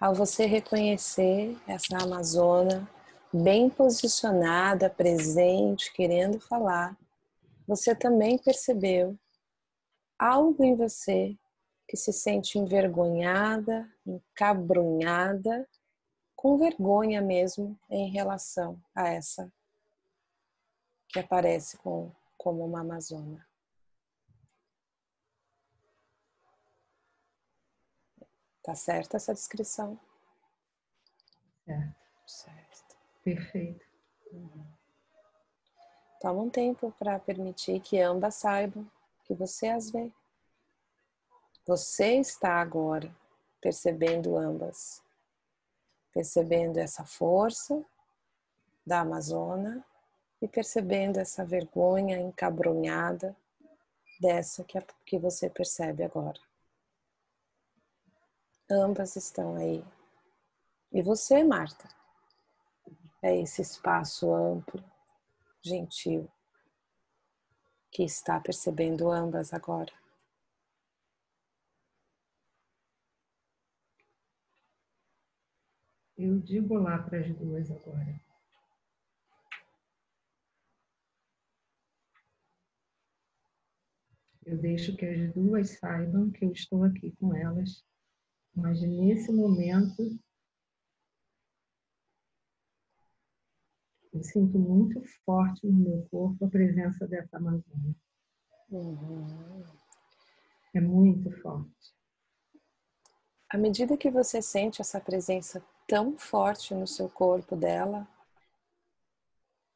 Speaker 1: Ao você reconhecer essa Amazona bem posicionada, presente, querendo falar, você também percebeu algo em você que se sente envergonhada, encabrunhada, com vergonha mesmo em relação a essa que aparece com, como uma Amazona. Tá certa essa descrição?
Speaker 4: Certo. Certo. Perfeito. Uhum.
Speaker 1: Toma um tempo para permitir que ambas saibam que você as vê. Você está agora percebendo ambas, percebendo essa força da Amazona e percebendo essa vergonha encabrunhada dessa que, que você percebe agora. Ambas estão aí. E você, Marta? É esse espaço amplo, gentil, que está percebendo ambas agora.
Speaker 4: Eu digo lá para as duas agora. Eu deixo que as duas saibam que eu estou aqui com elas mas nesse momento, eu sinto muito forte no meu corpo a presença dessa Amazônia. Uhum. É muito forte.
Speaker 1: À medida que você sente essa presença tão forte no seu corpo dela,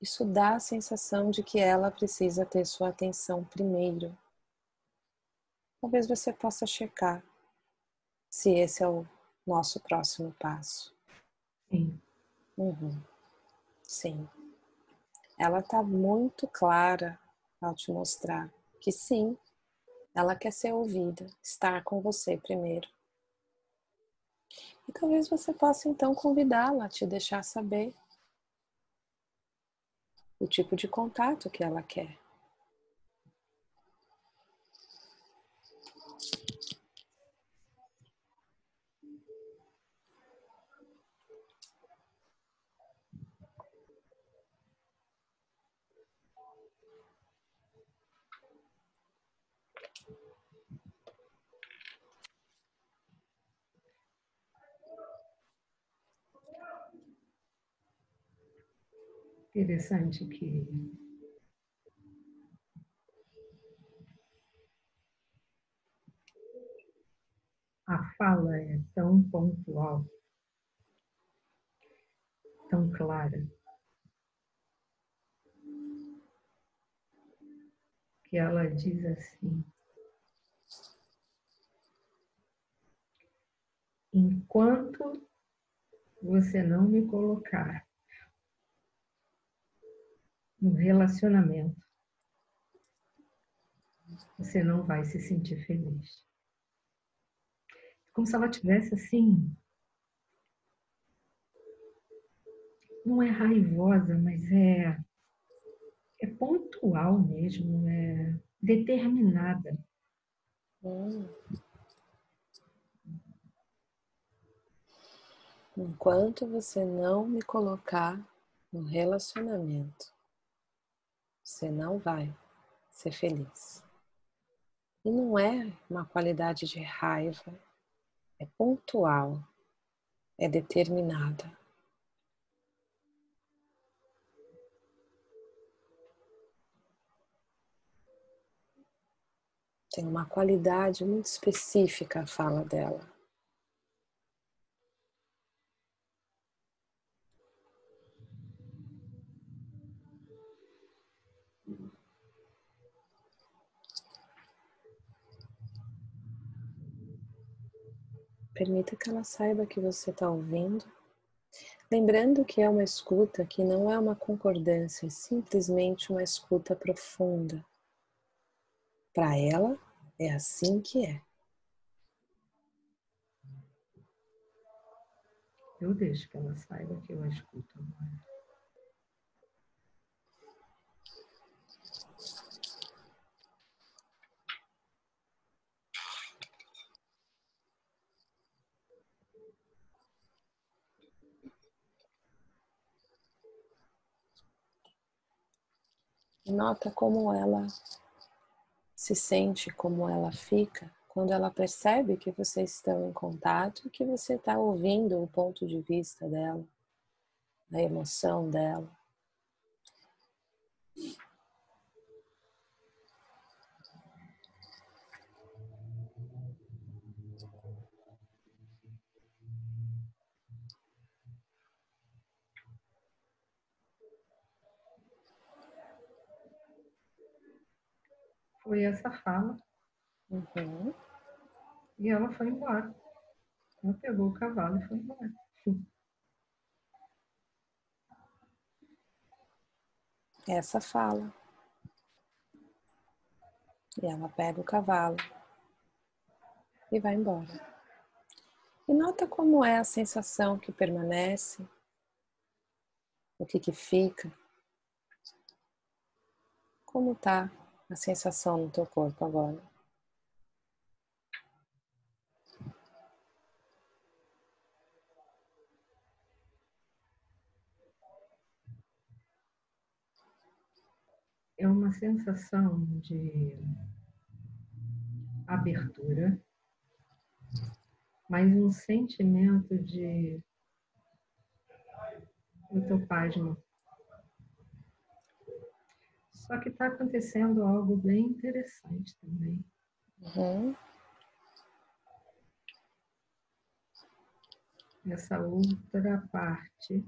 Speaker 1: isso dá a sensação de que ela precisa ter sua atenção primeiro. Talvez você possa checar se esse é o nosso próximo passo.
Speaker 4: Sim.
Speaker 1: Uhum. Sim. Ela está muito clara ao te mostrar que sim, ela quer ser ouvida, estar com você primeiro. E talvez você possa então convidá-la a te deixar saber o tipo de contato que ela quer.
Speaker 4: Interessante que a fala é tão pontual, tão clara, que ela diz assim: enquanto você não me colocar no relacionamento, você não vai se sentir feliz. Como se ela tivesse assim. Não é raivosa, mas é, é pontual mesmo, é determinada.
Speaker 1: Hum. Enquanto você não me colocar no relacionamento, você não vai ser feliz. E não é uma qualidade de raiva, é pontual, é determinada. Tem uma qualidade muito específica a fala dela. Permita que ela saiba que você está ouvindo. Lembrando que é uma escuta que não é uma concordância, é simplesmente uma escuta profunda, Para ela, é assim que é.
Speaker 4: Eu deixo que ela saiba que eu a escuto agora.
Speaker 1: Nota como ela se sente, como ela fica quando ela percebe que vocês estão em contato e que você está ouvindo o ponto de vista dela, a emoção dela.
Speaker 4: Foi essa fala.
Speaker 1: Uhum.
Speaker 4: E ela foi embora. Ela pegou o cavalo e foi embora. (laughs)
Speaker 1: Essa fala. E ela pega o cavalo e vai embora. E nota como é a sensação que permanece, o que que fica, como tá a sensação no teu corpo agora.
Speaker 4: É uma sensação de abertura, mas um sentimento de eu tô pasmo só que está acontecendo algo bem interessante também. Uhum. Essa outra parte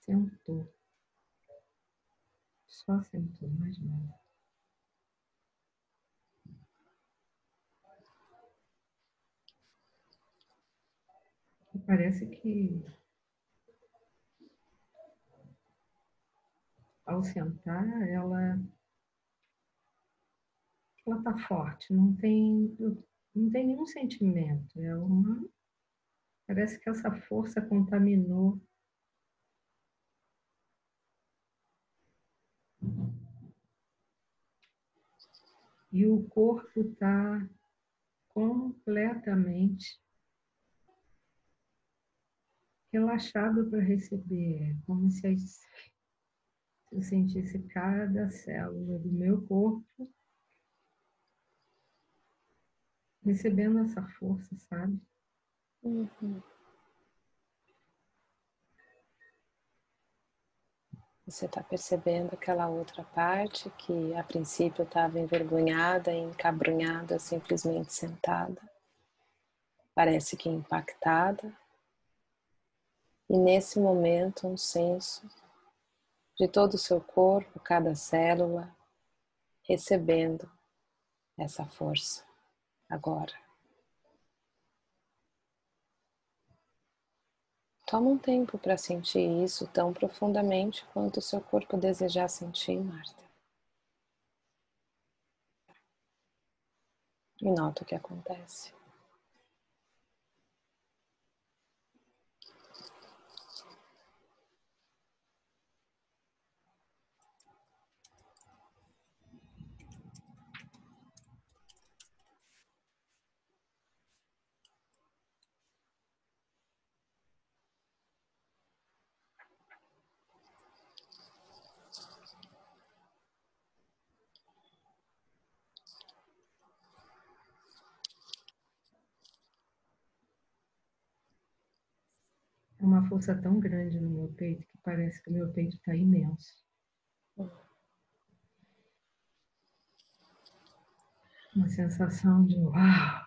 Speaker 4: sentou. Só sentou, mais nada. parece que ao sentar, ela ela está forte, não tem não tem nenhum sentimento, é uma parece que essa força contaminou. E o corpo está completamente relaxado para receber, como se eu sentisse cada célula do meu corpo recebendo essa força, sabe? Uhum.
Speaker 1: Você está percebendo aquela outra parte que a princípio estava envergonhada encabrunhada, simplesmente sentada, parece que impactada, e nesse momento um senso de todo o seu corpo, cada célula, recebendo essa força agora. Toma um tempo para sentir isso tão profundamente quanto o seu corpo desejar sentir, Marta. E nota o que acontece.
Speaker 4: Uma força tão grande no meu peito que parece que o meu peito está imenso. Uma sensação de uau.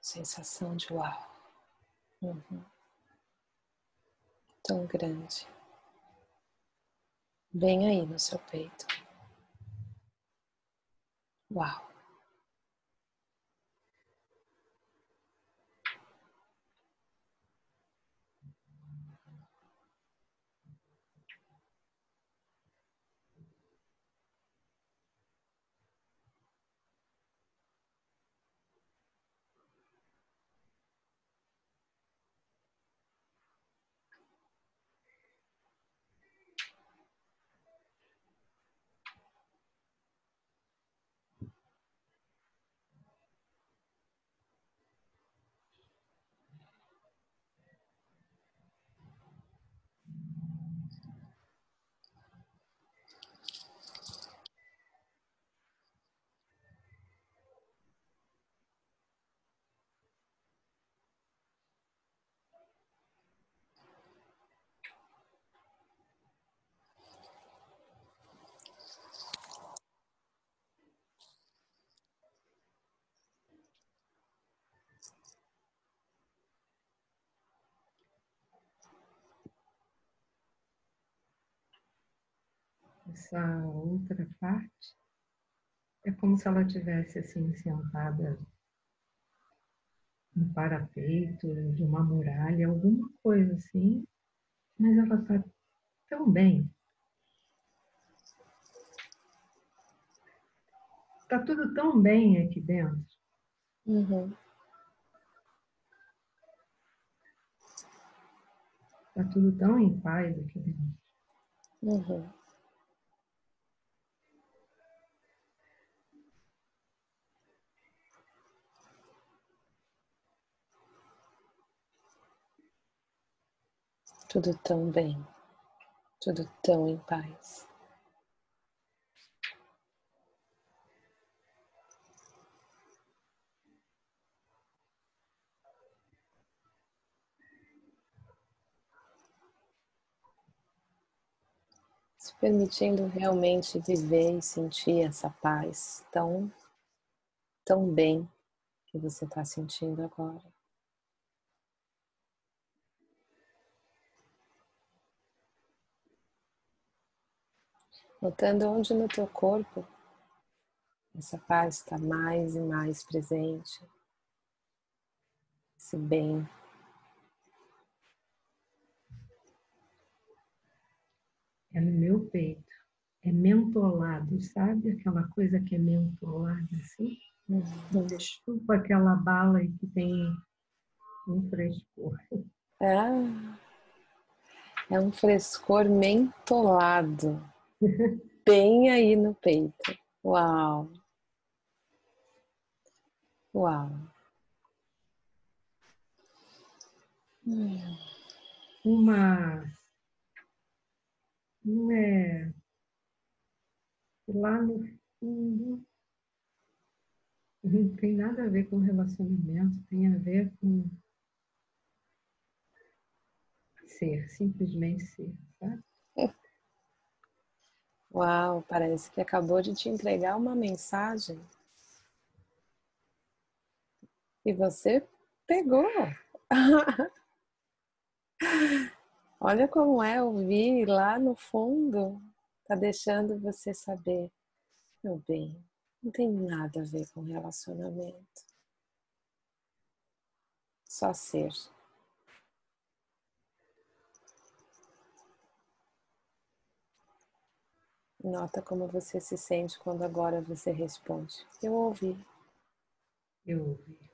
Speaker 1: Sensação de uau. Uhum. Tão grande. Bem aí no seu peito. Uau.
Speaker 4: Essa outra parte, é como se ela tivesse assim sentada no parapeito de uma muralha, alguma coisa assim, mas ela está tão bem. Está tudo tão bem aqui dentro.
Speaker 1: Uhum.
Speaker 4: Está tudo tão em paz aqui dentro.
Speaker 1: Uhum. Tudo tão bem, tudo tão em paz. Se permitindo realmente viver e sentir essa paz tão, tão bem que você está sentindo agora. Notando onde no teu corpo essa paz está mais e mais presente, esse bem.
Speaker 4: É no meu peito, é mentolado, sabe aquela coisa que é mentolada assim? Uhum. Chupa aquela bala que tem um frescor.
Speaker 1: É, é um frescor mentolado bem aí no peito. Uau! Uau!
Speaker 4: Uma. É, lá no fundo não tem nada a ver com relacionamento, tem a ver com ser, simplesmente ser, sabe?
Speaker 1: Uau, parece que acabou de te entregar uma mensagem. E você pegou. (laughs) Olha como é ouvir lá no fundo. Tá deixando você saber, meu bem, não tem nada a ver com relacionamento. Só ser. Nota como você se sente quando agora você responde. Eu ouvi.
Speaker 4: Eu ouvi.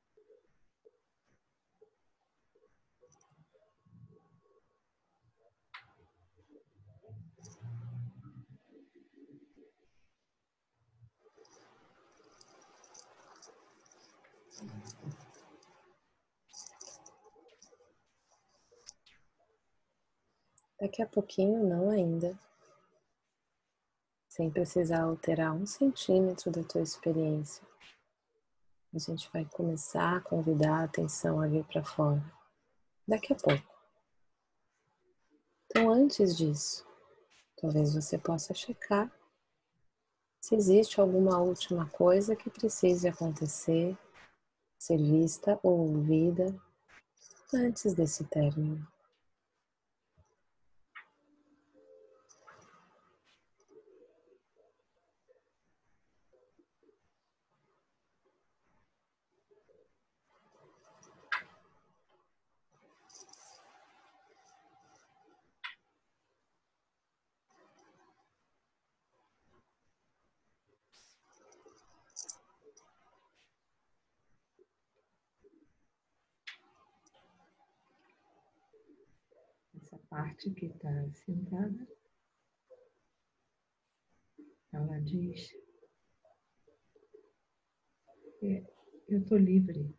Speaker 1: Daqui a pouquinho, não ainda. Sem precisar alterar um centímetro da tua experiência. A gente vai começar a convidar a atenção a vir para fora. daqui a pouco. Então, antes disso, talvez você possa checar se existe alguma última coisa que precise acontecer, ser vista ou ouvida antes desse término.
Speaker 4: Parte que está sentada, ela diz: é, Eu estou livre.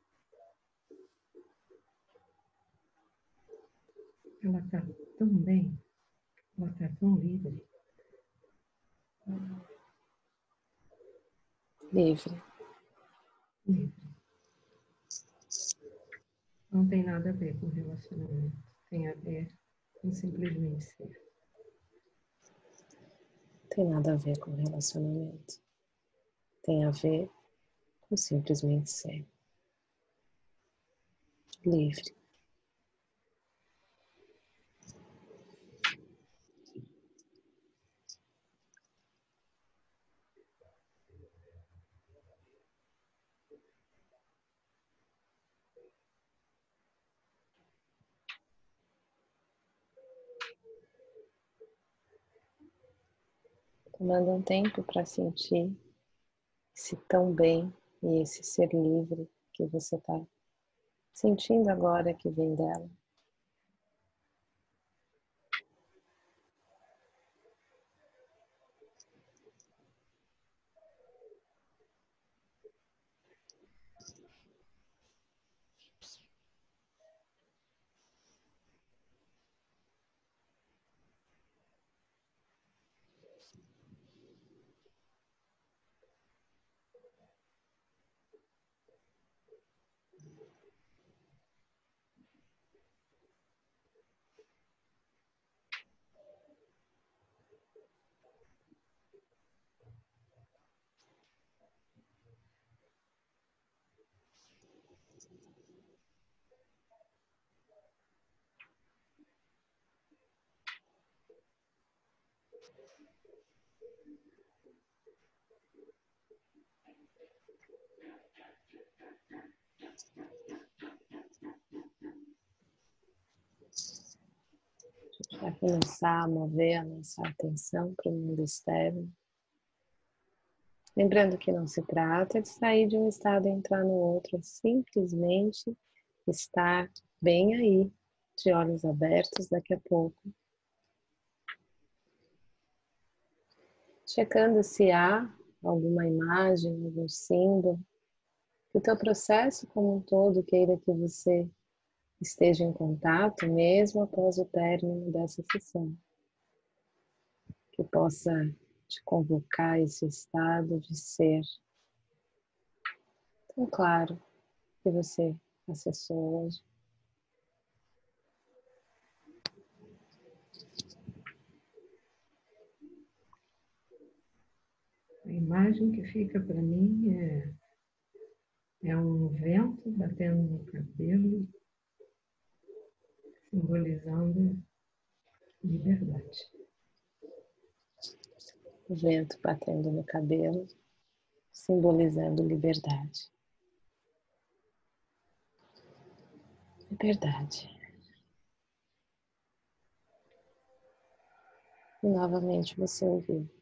Speaker 4: Ela está tão bem, ela está tão livre.
Speaker 1: Livre.
Speaker 4: Livre. Não tem nada a ver com relacionamento. Tem a ver com simplesmente ser.
Speaker 1: Tem nada a ver com relacionamento. Tem a ver com simplesmente ser. Livre. Tomando um tempo para sentir esse tão bem e esse ser livre que você está sentindo agora que vem dela. Vai começar a mover a nossa atenção para o mundo externo. Lembrando que não se trata de sair de um estado e entrar no outro, é simplesmente estar bem aí, de olhos abertos daqui a pouco. Checando se há alguma imagem, algum símbolo, que o teu processo como um todo queira que você esteja em contato mesmo após o término dessa sessão. Que possa te convocar esse estado de ser tão claro que você acessou hoje.
Speaker 4: A imagem que fica para mim é, é um vento batendo no cabelo simbolizando liberdade.
Speaker 1: O vento batendo no cabelo, simbolizando liberdade. Liberdade. E novamente você ouviu.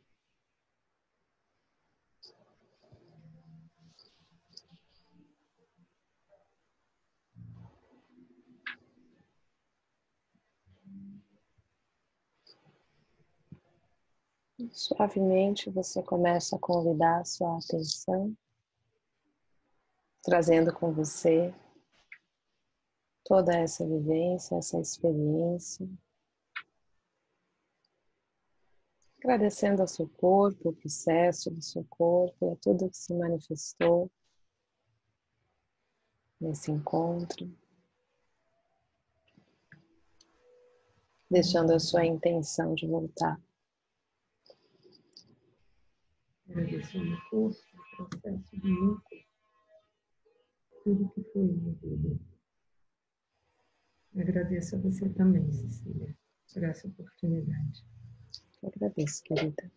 Speaker 1: Suavemente você começa a convidar a sua atenção, trazendo com você toda essa vivência, essa experiência. Agradecendo ao seu corpo, o processo do seu corpo e a tudo que se manifestou nesse encontro. deixando a sua intenção de voltar.
Speaker 4: Agradecendo o curso, o processo de lucro, tudo que foi na vida. Agradeço a você também, Cecília, por essa oportunidade.
Speaker 1: Eu agradeço, querida.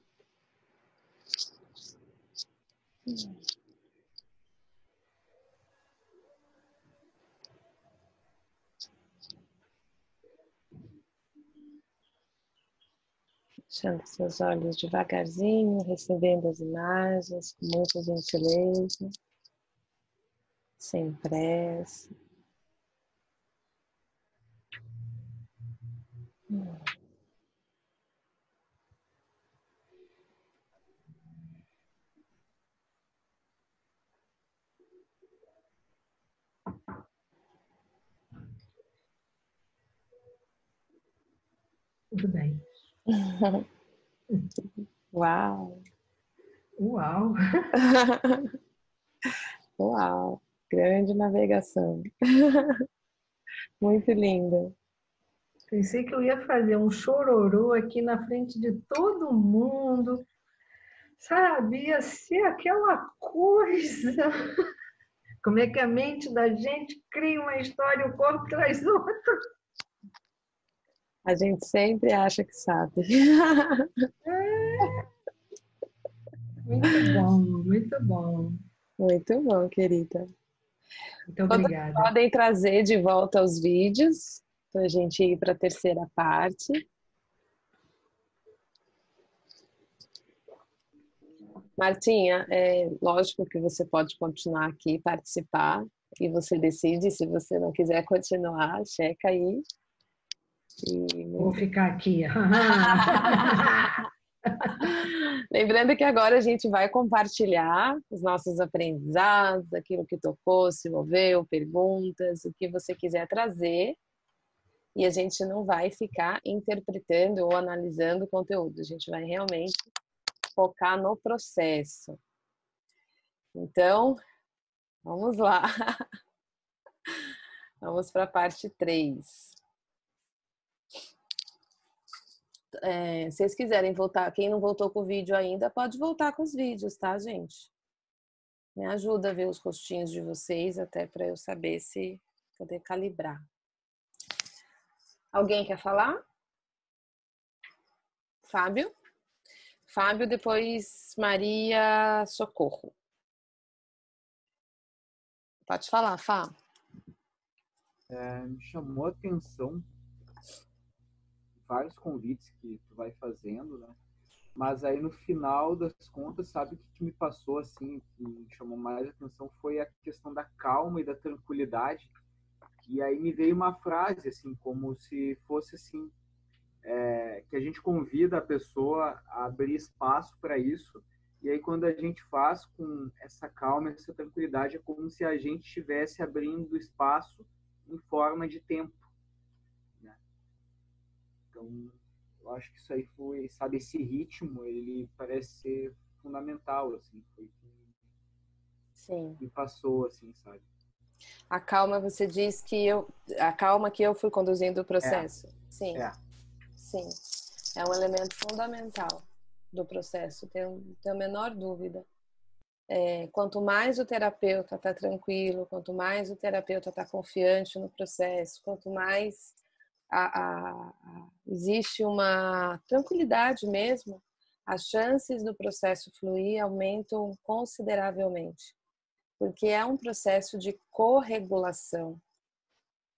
Speaker 1: Fechando seus olhos devagarzinho, recebendo as imagens com muita gentileza, sem pressa.
Speaker 4: Tudo bem. (laughs)
Speaker 1: Uau!
Speaker 4: Uau! (laughs)
Speaker 1: Uau! Grande navegação. (laughs) Muito linda.
Speaker 4: Pensei que eu ia fazer um chororô aqui na frente de todo mundo. Sabe? Ia ser aquela coisa. Como é que a mente da gente cria uma história e o corpo traz outra.
Speaker 1: A gente sempre acha que sabe.
Speaker 4: Muito bom, muito bom.
Speaker 1: Muito bom, querida.
Speaker 4: Muito obrigada.
Speaker 1: Podem trazer de volta os vídeos para a gente ir para a terceira parte. Martinha, é lógico que você pode continuar aqui, participar, e você decide se você não quiser continuar, checa aí
Speaker 4: e... Vou ficar aqui. (laughs)
Speaker 1: Lembrando que agora a gente vai compartilhar os nossos aprendizados, aquilo que tocou, se moveu, perguntas, o que você quiser trazer. E a gente não vai ficar interpretando ou analisando o conteúdo, a gente vai realmente focar no processo. Então, vamos lá. (laughs) Vamos para a parte 3. É, se vocês quiserem voltar, quem não voltou com o vídeo ainda, pode voltar com os vídeos, tá, gente? Me ajuda a ver os rostinhos de vocês, até para eu saber se poder calibrar. Alguém quer falar? Fábio? Fábio, depois Maria Socorro. Pode falar, Fá.
Speaker 3: É, me chamou a atenção vários convites que tu vai fazendo, né? Mas aí no final das contas, sabe o que me passou assim, que me chamou mais atenção foi a questão da calma e da tranquilidade. E aí me veio uma frase assim, como se fosse assim, é, que a gente convida a pessoa a abrir espaço para isso. E aí quando a gente faz com essa calma, essa tranquilidade, é como se a gente estivesse abrindo espaço em forma de tempo então, eu acho que isso aí foi, sabe, esse ritmo, ele parece ser fundamental, assim, foi
Speaker 1: Sim.
Speaker 3: me passou, assim, sabe?
Speaker 1: A calma, você diz que eu, a calma que eu fui conduzindo o processo. É. Sim.
Speaker 3: É.
Speaker 1: Sim. É um elemento fundamental do processo, tenho, tenho a menor dúvida. É, quanto mais o terapeuta está tranquilo, quanto mais o terapeuta está confiante no processo, quanto mais a, a, existe uma tranquilidade mesmo, as chances do processo fluir aumentam consideravelmente, porque é um processo de corregulação,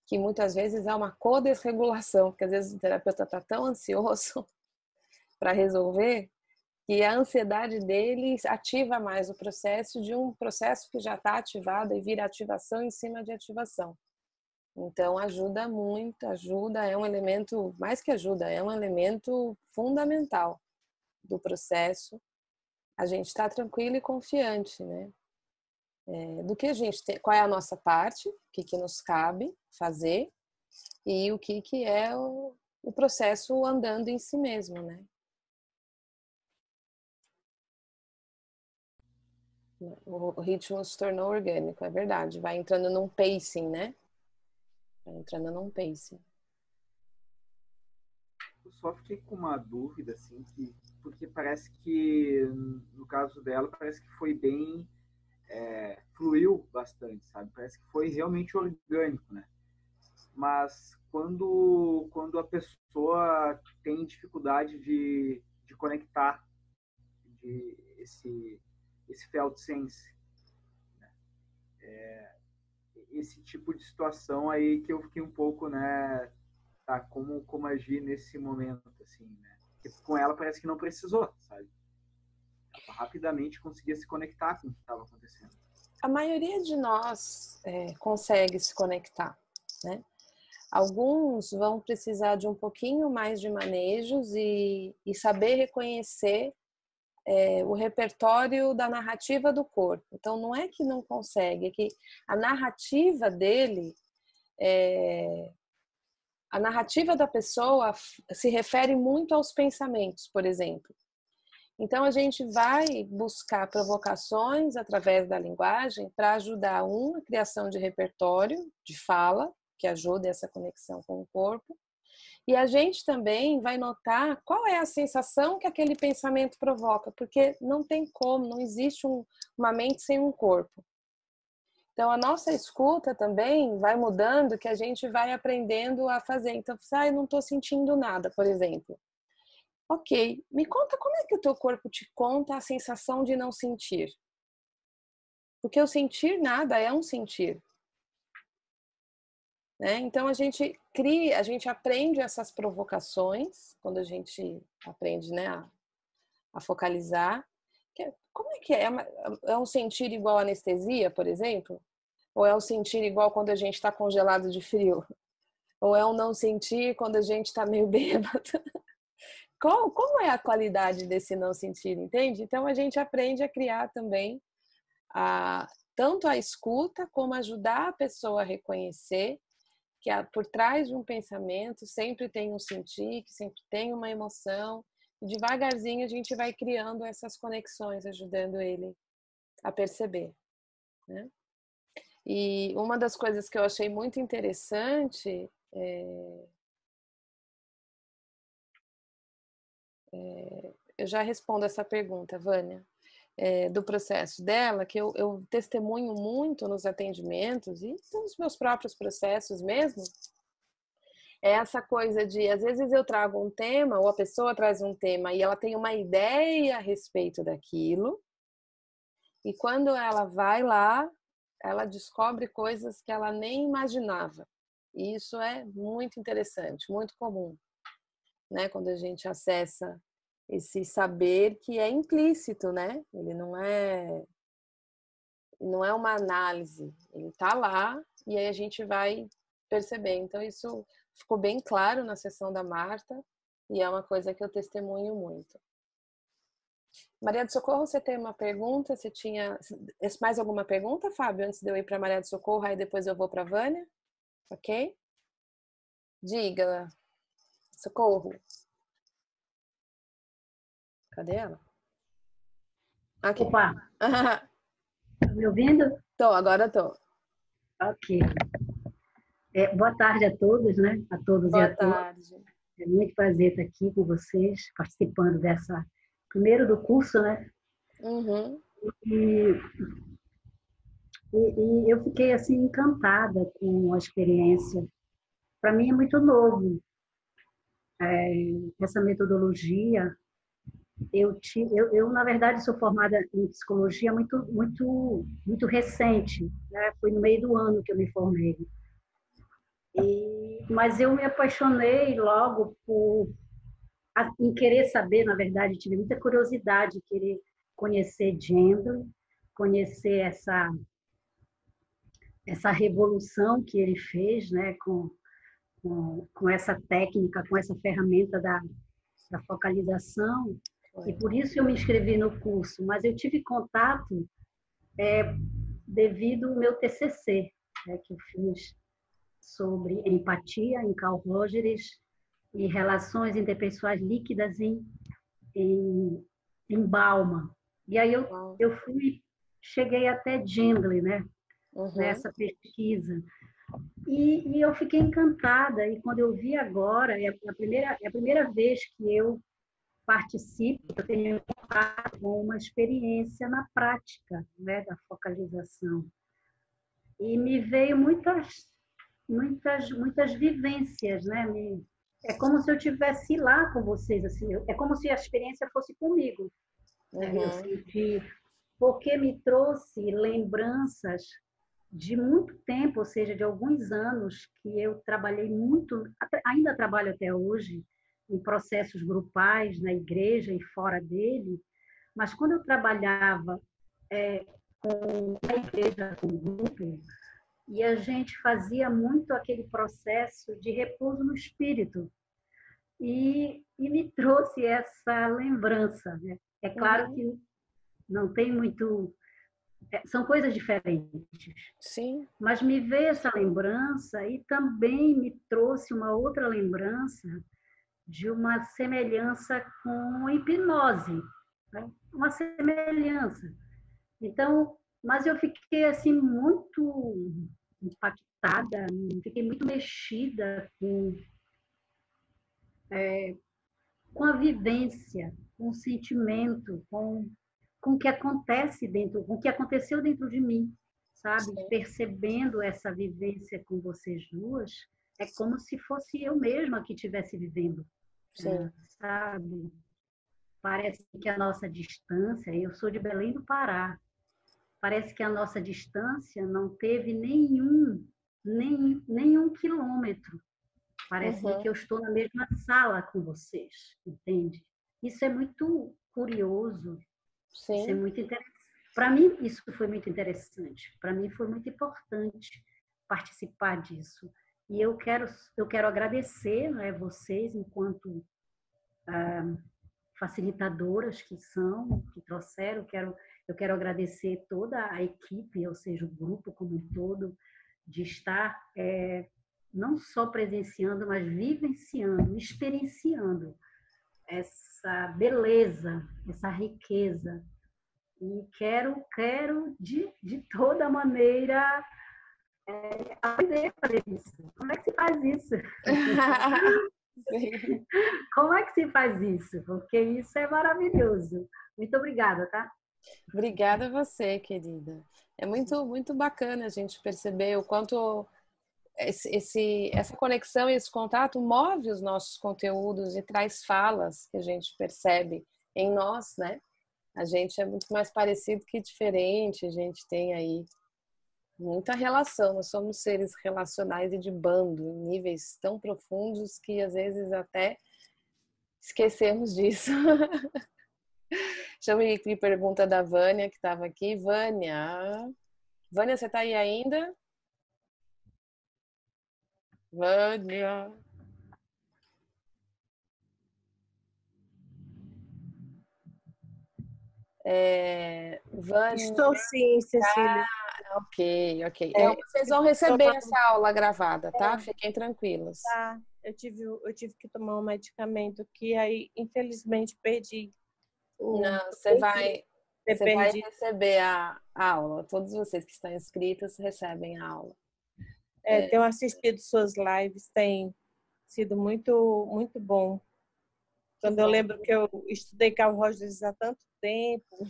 Speaker 1: que muitas vezes é uma co-desregulação, porque às vezes o terapeuta está tão ansioso (laughs) para resolver que a ansiedade dele ativa mais o processo de um processo que já está ativado e vira ativação em cima de ativação. Então ajuda muito, ajuda, é um elemento, mais que ajuda, é um elemento fundamental do processo. A gente está tranquilo e confiante, né? É, do que a gente tem, qual é a nossa parte, o que, que nos cabe fazer e o que, que é o, o processo andando em si mesmo, né? O ritmo se tornou orgânico, é verdade. Vai entrando num pacing, né? Entrando num pace.
Speaker 3: Eu só fiquei com uma dúvida, assim, que, porque parece que, no caso dela, parece que foi bem. É, fluiu bastante, sabe? Parece que foi realmente orgânico, né? Mas quando, quando a pessoa tem dificuldade de, de conectar de esse, esse felt sense, né? é, esse tipo de situação aí que eu fiquei um pouco, né? Tá, como, como agir nesse momento, assim, né? Porque com ela parece que não precisou, sabe? Ela rapidamente conseguia se conectar com o que estava acontecendo.
Speaker 1: A maioria de nós é, consegue se conectar, né? Alguns vão precisar de um pouquinho mais de manejos e, e saber reconhecer é, o repertório da narrativa do corpo. Então, não é que não consegue, é que a narrativa dele, é, a narrativa da pessoa se refere muito aos pensamentos, por exemplo. Então, a gente vai buscar provocações através da linguagem para ajudar, um, a criação de repertório de fala, que ajuda essa conexão com o corpo. E a gente também vai notar qual é a sensação que aquele pensamento provoca, porque não tem como, não existe um, uma mente sem um corpo. Então, a nossa escuta também vai mudando, que a gente vai aprendendo a fazer. Então, ah, eu não estou sentindo nada, por exemplo. Ok, me conta como é que o teu corpo te conta a sensação de não sentir. Porque o sentir nada é um sentir. Né? Então a gente cria, a gente aprende essas provocações quando a gente aprende né, a, a focalizar. É, como é que é? É um sentir igual anestesia, por exemplo? Ou é um sentir igual quando a gente está congelado de frio? Ou é um não sentir quando a gente está meio (laughs) bêbado? Qual, como é a qualidade desse não sentir, entende? Então a gente aprende a criar também a, tanto a escuta como ajudar a pessoa a reconhecer que por trás de um pensamento sempre tem um sentir, que sempre tem uma emoção. E devagarzinho a gente vai criando essas conexões, ajudando ele a perceber. Né? E uma das coisas que eu achei muito interessante é, é, eu já respondo essa pergunta, Vânia é, do processo dela, que eu, eu testemunho muito nos atendimentos e nos meus próprios processos mesmo, é essa coisa de, às vezes eu trago um tema, ou a pessoa traz um tema e ela tem uma ideia a respeito daquilo, e quando ela vai lá, ela descobre coisas que ela nem imaginava. E isso é muito interessante, muito comum, né? Quando a gente acessa esse saber que é implícito, né? Ele não é não é uma análise, ele está lá e aí a gente vai perceber. Então isso ficou bem claro na sessão da Marta e é uma coisa que eu testemunho muito. Maria do Socorro, você tem uma pergunta? Você tinha mais alguma pergunta, Fábio, antes de eu ir para Maria do Socorro, aí depois eu vou para Vânia? Ok? Diga, Socorro. Cadê ela?
Speaker 5: Aqui. Opa! (laughs) Tá me ouvindo?
Speaker 1: Tô, agora tô.
Speaker 5: Ok. É, boa tarde a todos, né? A todos
Speaker 1: boa
Speaker 5: e a
Speaker 1: tarde.
Speaker 5: todas. É muito prazer estar aqui com vocês, participando dessa primeiro do curso, né?
Speaker 1: Uhum.
Speaker 5: E, e, e, eu fiquei assim encantada com a experiência. Para mim é muito novo é, essa metodologia eu, eu, eu, na verdade, sou formada em psicologia muito, muito, muito recente. Né? Foi no meio do ano que eu me formei. E, mas eu me apaixonei logo por em querer saber, na verdade, tive muita curiosidade, querer conhecer gender, conhecer essa essa revolução que ele fez, né, com, com, com essa técnica, com essa ferramenta da, da focalização e por isso eu me inscrevi no curso, mas eu tive contato é, devido ao meu TCC, né, que eu fiz sobre empatia em Carl Rogers e relações interpessoais líquidas em, em, em Bauman. E aí eu, eu fui, cheguei até Gendley, né, uhum. nessa pesquisa. E, e, eu fiquei encantada. E quando eu vi agora, é a primeira, é a primeira vez que eu participo, eu tenho contato com uma experiência na prática né, da focalização. E me veio muitas, muitas, muitas vivências, né? Me, é como se eu tivesse lá com vocês, assim, é como se a experiência fosse comigo. Uhum. Eu senti, porque me trouxe lembranças de muito tempo, ou seja, de alguns anos que eu trabalhei muito, ainda trabalho até hoje, em processos grupais na igreja e fora dele, mas quando eu trabalhava é, com a igreja, com o grupo, e a gente fazia muito aquele processo de repouso no espírito. E, e me trouxe essa lembrança. Né? É claro uhum. que não tem muito. É, são coisas diferentes.
Speaker 1: Sim.
Speaker 5: Mas me veio essa lembrança e também me trouxe uma outra lembrança de uma semelhança com hipnose, né? uma semelhança. Então, mas eu fiquei assim muito impactada, fiquei muito mexida com é, com a vivência, com o sentimento, com com o que acontece dentro, com o que aconteceu dentro de mim, sabe? Sim. Percebendo essa vivência com vocês duas, é como se fosse eu mesma que estivesse vivendo. Sim. Sabe? Parece que a nossa distância, eu sou de Belém do Pará, parece que a nossa distância não teve nenhum, nem, nenhum quilômetro. Parece uhum. que eu estou na mesma sala com vocês, entende? Isso é muito curioso. Sim. Isso é muito interessante. Para mim, isso foi muito interessante. Para mim, foi muito importante participar disso. E eu quero, eu quero agradecer né, vocês, enquanto ah, facilitadoras que são, que trouxeram. Eu quero, eu quero agradecer toda a equipe, ou seja, o grupo como um todo, de estar é, não só presenciando, mas vivenciando, experienciando essa beleza, essa riqueza. E quero, quero de, de toda maneira é, aprender a fazer isso. Como é que se faz isso? (laughs) Como é que se faz isso? Porque isso é maravilhoso. Muito obrigada, tá?
Speaker 1: Obrigada a você, querida. É muito, muito bacana a gente perceber o quanto esse, esse, essa conexão e esse contato move os nossos conteúdos e traz falas que a gente percebe em nós, né? A gente é muito mais parecido que diferente, a gente tem aí muita relação. Nós somos seres relacionais e de bando, em níveis tão profundos que às vezes até esquecemos disso. (laughs) Chama me pergunta da Vânia, que estava aqui. Vânia, Vânia, você está aí ainda? Vânia. É.
Speaker 6: Estou sim, Cecília.
Speaker 1: Ah, ok, ok. É, vocês vão receber essa aula gravada, tá? É. Fiquem tranquilos.
Speaker 6: Tá. Eu tive, eu tive que tomar um medicamento que aí, infelizmente, perdi.
Speaker 1: O... Não, você vai, você vai receber a, a aula. Todos vocês que estão inscritos recebem a aula.
Speaker 6: É, é. tenho assistido suas lives, tem sido muito, muito bom. Quando eu lembro que eu estudei Carl Rogers há tanto tempo,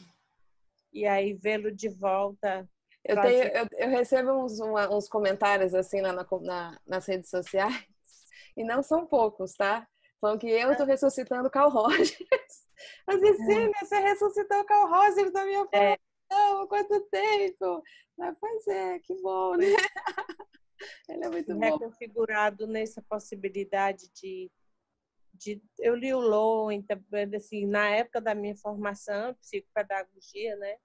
Speaker 6: e aí vê-lo de volta.
Speaker 1: Eu, tenho, eu, eu recebo uns, uma, uns comentários assim lá na, na, nas redes sociais, (laughs) e não são poucos, tá? Falando que eu estou ressuscitando Carl Rogers. (laughs) Mas Cecília, é. você ressuscitou o Carl Rogers da minha é. formação, há quanto tempo? Mas, pois é, que bom, né? (laughs) Ele é muito bom.
Speaker 6: Reconfigurado nessa possibilidade de de, eu li o Lowen, assim, na época da minha formação, psicopedagogia, né?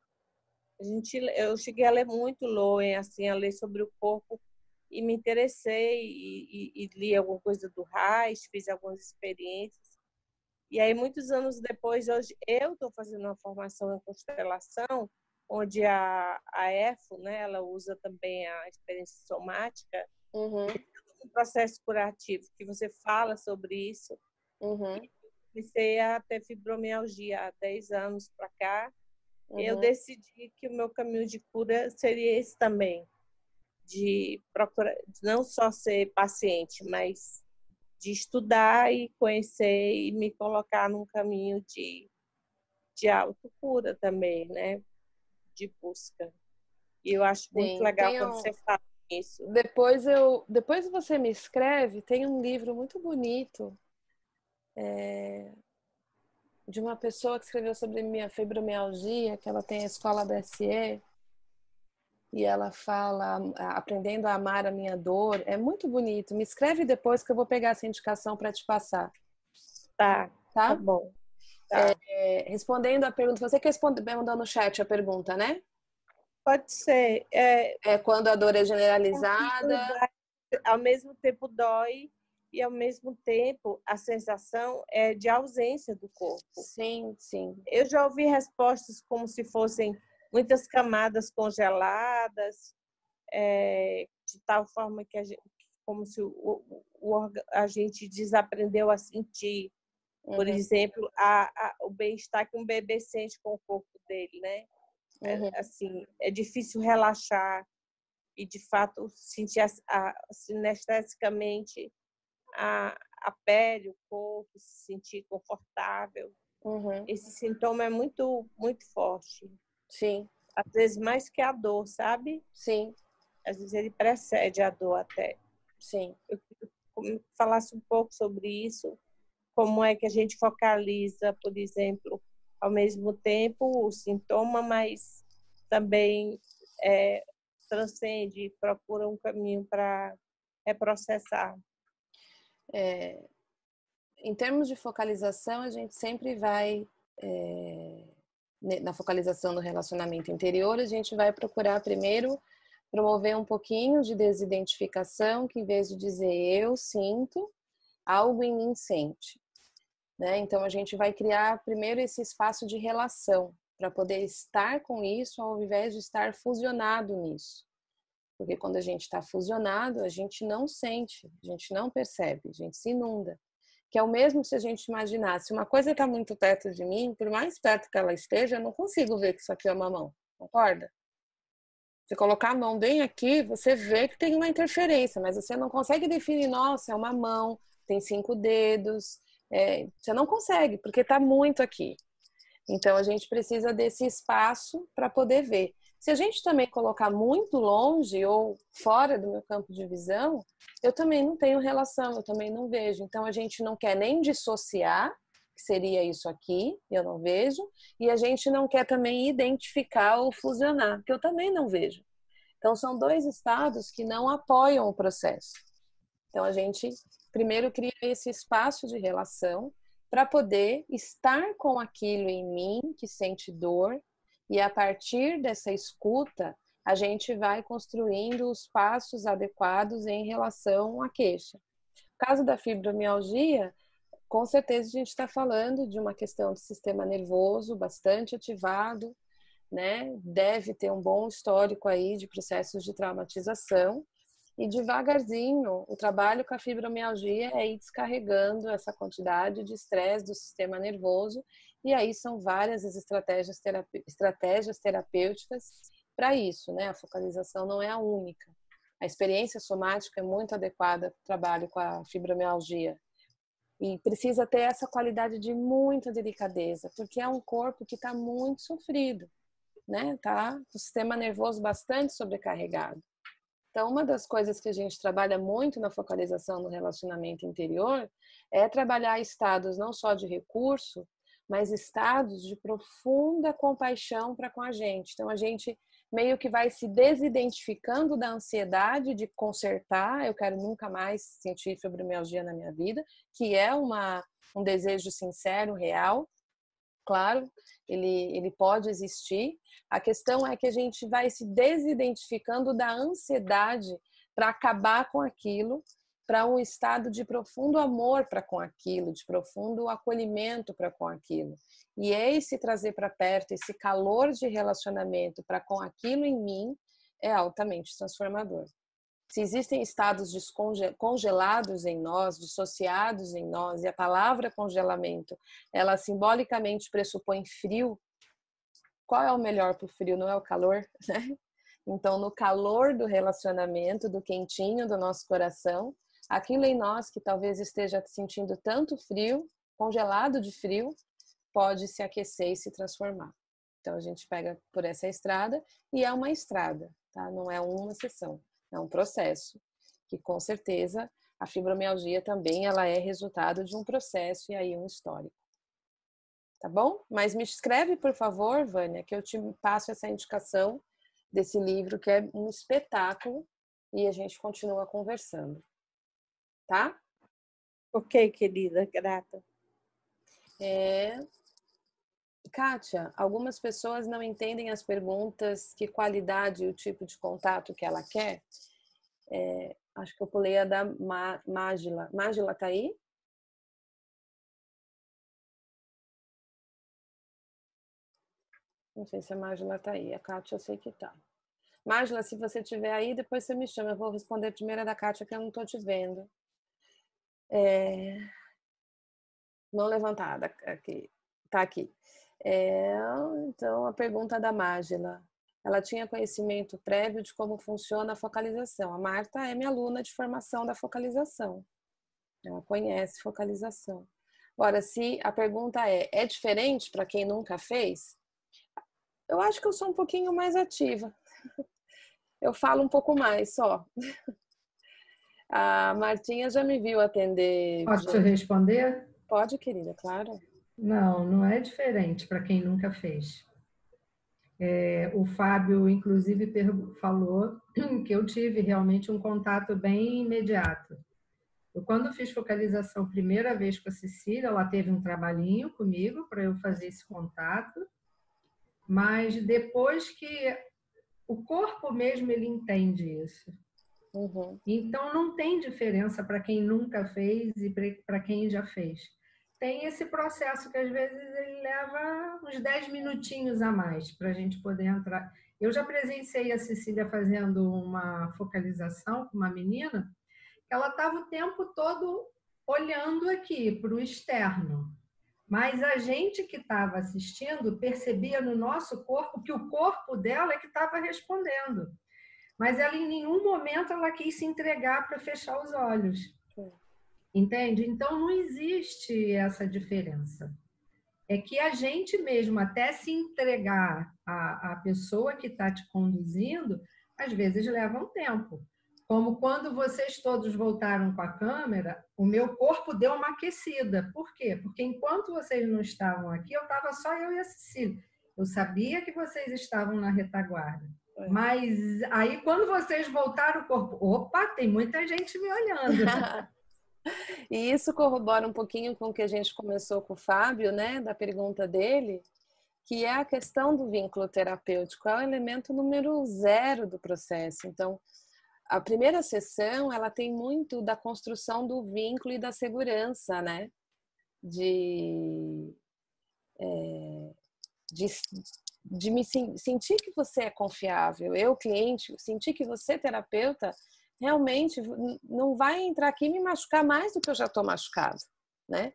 Speaker 6: A gente, eu cheguei a ler muito Lowen, assim, a ler sobre o corpo e me interessei e, e, e li alguma coisa do Reich, fiz algumas experiências. E aí, muitos anos depois, hoje eu estou fazendo uma formação em constelação, onde a, a EFO, né, ela usa também a experiência somática, uhum. um processo curativo, que você fala sobre isso, Uhum. Comecei a ter fibromialgia há 10 anos para cá. Uhum. Eu decidi que o meu caminho de cura seria esse também. de procurar, não só ser paciente, mas de estudar e conhecer e me colocar num caminho de, de autocura também, né? De busca. E eu acho Sim, muito legal quando um... você fala isso.
Speaker 1: Depois eu, depois você me escreve, tem um livro muito bonito é, de uma pessoa que escreveu sobre minha fibromialgia, que ela tem a escola da SE, e ela fala aprendendo a amar a minha dor. É muito bonito. Me escreve depois que eu vou pegar essa indicação para te passar.
Speaker 6: Tá, tá, tá bom. Tá.
Speaker 1: É, respondendo a pergunta, você que respondeu no chat a pergunta, né?
Speaker 6: Pode ser. É,
Speaker 1: é quando a dor é generalizada.
Speaker 6: Ao mesmo tempo dói e ao mesmo tempo a sensação é de ausência do corpo.
Speaker 1: Sim, sim.
Speaker 6: Eu já ouvi respostas como se fossem muitas camadas congeladas, é, de tal forma que a gente, como se o, o, a gente desaprendeu a sentir, por uhum. exemplo, a, a, o bem-estar que um bebê sente com o corpo dele, né? É, uhum. É, assim, é difícil relaxar e, de fato, sentir a, a, sinestesicamente a, a pele, o corpo, se sentir confortável. Uhum. Esse sintoma é muito, muito forte.
Speaker 1: Sim.
Speaker 6: Às vezes mais que a dor, sabe?
Speaker 1: Sim.
Speaker 6: Às vezes ele precede a dor até.
Speaker 1: Sim.
Speaker 6: Eu queria falasse um pouco sobre isso, como é que a gente focaliza, por exemplo, ao mesmo tempo o sintoma, mas também é, transcende, procura um caminho para reprocessar.
Speaker 1: É, em termos de focalização, a gente sempre vai é, na focalização no relacionamento interior, a gente vai procurar primeiro promover um pouquinho de desidentificação, que em vez de dizer eu sinto, algo em mim sente. Né? Então a gente vai criar primeiro esse espaço de relação para poder estar com isso ao invés de estar fusionado nisso. Porque quando a gente está fusionado, a gente não sente, a gente não percebe, a gente se inunda que é o mesmo se a gente imaginasse uma coisa está muito perto de mim, por mais perto que ela esteja, eu não consigo ver que isso aqui é uma mão, concorda? Se colocar a mão bem aqui, você vê que tem uma interferência, mas você não consegue definir, nossa, é uma mão, tem cinco dedos, é, você não consegue, porque está muito aqui. Então a gente precisa desse espaço para poder ver. Se a gente também colocar muito longe ou fora do meu campo de visão, eu também não tenho relação, eu também não vejo. Então a gente não quer nem dissociar, que seria isso aqui, eu não vejo, e a gente não quer também identificar ou fusionar, que eu também não vejo. Então são dois estados que não apoiam o processo. Então a gente primeiro cria esse espaço de relação para poder estar com aquilo em mim que sente dor e a partir dessa escuta, a gente vai construindo os passos adequados em relação à queixa. No caso da fibromialgia, com certeza a gente está falando de uma questão de sistema nervoso bastante ativado, né? Deve ter um bom histórico aí de processos de traumatização. E devagarzinho, o trabalho com a fibromialgia é ir descarregando essa quantidade de estresse do sistema nervoso e aí são várias as estratégias, estratégias terapêuticas para isso, né? A focalização não é a única. A experiência somática é muito adequada para o trabalho com a fibromialgia. E precisa ter essa qualidade de muita delicadeza, porque é um corpo que está muito sofrido, né? Tá o sistema nervoso bastante sobrecarregado. Então, uma das coisas que a gente trabalha muito na focalização no relacionamento interior é trabalhar estados não só de recurso, mas estados de profunda compaixão para com a gente. Então a gente meio que vai se desidentificando da ansiedade de consertar, eu quero nunca mais sentir fibromialgia na minha vida, que é uma, um desejo sincero, real. Claro, ele, ele pode existir. A questão é que a gente vai se desidentificando da ansiedade para acabar com aquilo para um estado de profundo amor para com aquilo, de profundo acolhimento para com aquilo. E esse trazer para perto, esse calor de relacionamento para com aquilo em mim, é altamente transformador. Se existem estados congelados em nós, dissociados em nós, e a palavra congelamento, ela simbolicamente pressupõe frio, qual é o melhor para o frio? Não é o calor, né? Então, no calor do relacionamento, do quentinho do nosso coração, aquilo em nós que talvez esteja sentindo tanto frio, congelado de frio, pode se aquecer e se transformar. Então, a gente pega por essa estrada e é uma estrada, tá? Não é uma sessão, é um processo que com certeza a fibromialgia também ela é resultado de um processo e aí um histórico. Tá bom? Mas me escreve, por favor, Vânia, que eu te passo essa indicação desse livro que é um espetáculo e a gente continua conversando. Tá?
Speaker 6: Ok, querida, grata.
Speaker 1: É... Kátia, algumas pessoas não entendem as perguntas, que qualidade e o tipo de contato que ela quer. É, acho que eu pulei a da Mágila. Mágila tá aí? Não sei se a Mágila tá aí. A Kátia eu sei que tá. Mágila, se você estiver aí, depois você me chama. Eu vou responder primeiro a da Kátia, que eu não tô te vendo. É... Mão levantada aqui. Tá aqui. É... Então, a pergunta da Mágila ela tinha conhecimento prévio de como funciona a focalização. A Marta é minha aluna de formação da focalização. Ela conhece focalização. Agora, se a pergunta é: é diferente para quem nunca fez? Eu acho que eu sou um pouquinho mais ativa. (laughs) Eu falo um pouco mais só. (laughs) A Martinha já me viu atender.
Speaker 4: Posso responder?
Speaker 1: Pode, querida, claro.
Speaker 4: Não, não é diferente para quem nunca fez. É, o Fábio, inclusive, falou (clears throat) que eu tive realmente um contato bem imediato. Eu, quando fiz focalização primeira vez com a Cecília, ela teve um trabalhinho comigo para eu fazer esse contato, mas depois que o corpo mesmo ele entende isso. Uhum. Então não tem diferença para quem nunca fez e para quem já fez tem esse processo que às vezes ele leva uns 10 minutinhos a mais para a gente poder entrar. Eu já presenciei a Cecília fazendo uma focalização com uma menina, ela estava o tempo todo olhando aqui para o externo. Mas a gente que estava assistindo percebia no nosso corpo que o corpo dela é que estava respondendo. Mas ela em nenhum momento ela quis se entregar para fechar os olhos. Entende? Então não existe essa diferença. É que a gente mesmo, até se entregar à, à pessoa que está te conduzindo, às vezes leva um tempo. Como quando vocês todos voltaram com a câmera, o meu corpo deu uma aquecida. Por quê? Porque enquanto vocês não estavam aqui, eu estava só eu e a Cecília. Eu sabia que vocês estavam na retaguarda. É. Mas aí, quando vocês voltaram, o corpo, opa, tem muita gente me olhando. (laughs)
Speaker 1: E isso corrobora um pouquinho com o que a gente começou com o Fábio, né, da pergunta dele, que é a questão do vínculo terapêutico, é o elemento número zero do processo. Então, a primeira sessão, ela tem muito da construção do vínculo e da segurança, né, de, é, de, de me sentir que você é confiável, eu, cliente, sentir que você, terapeuta, realmente não vai entrar aqui e me machucar mais do que eu já estou machucado, né?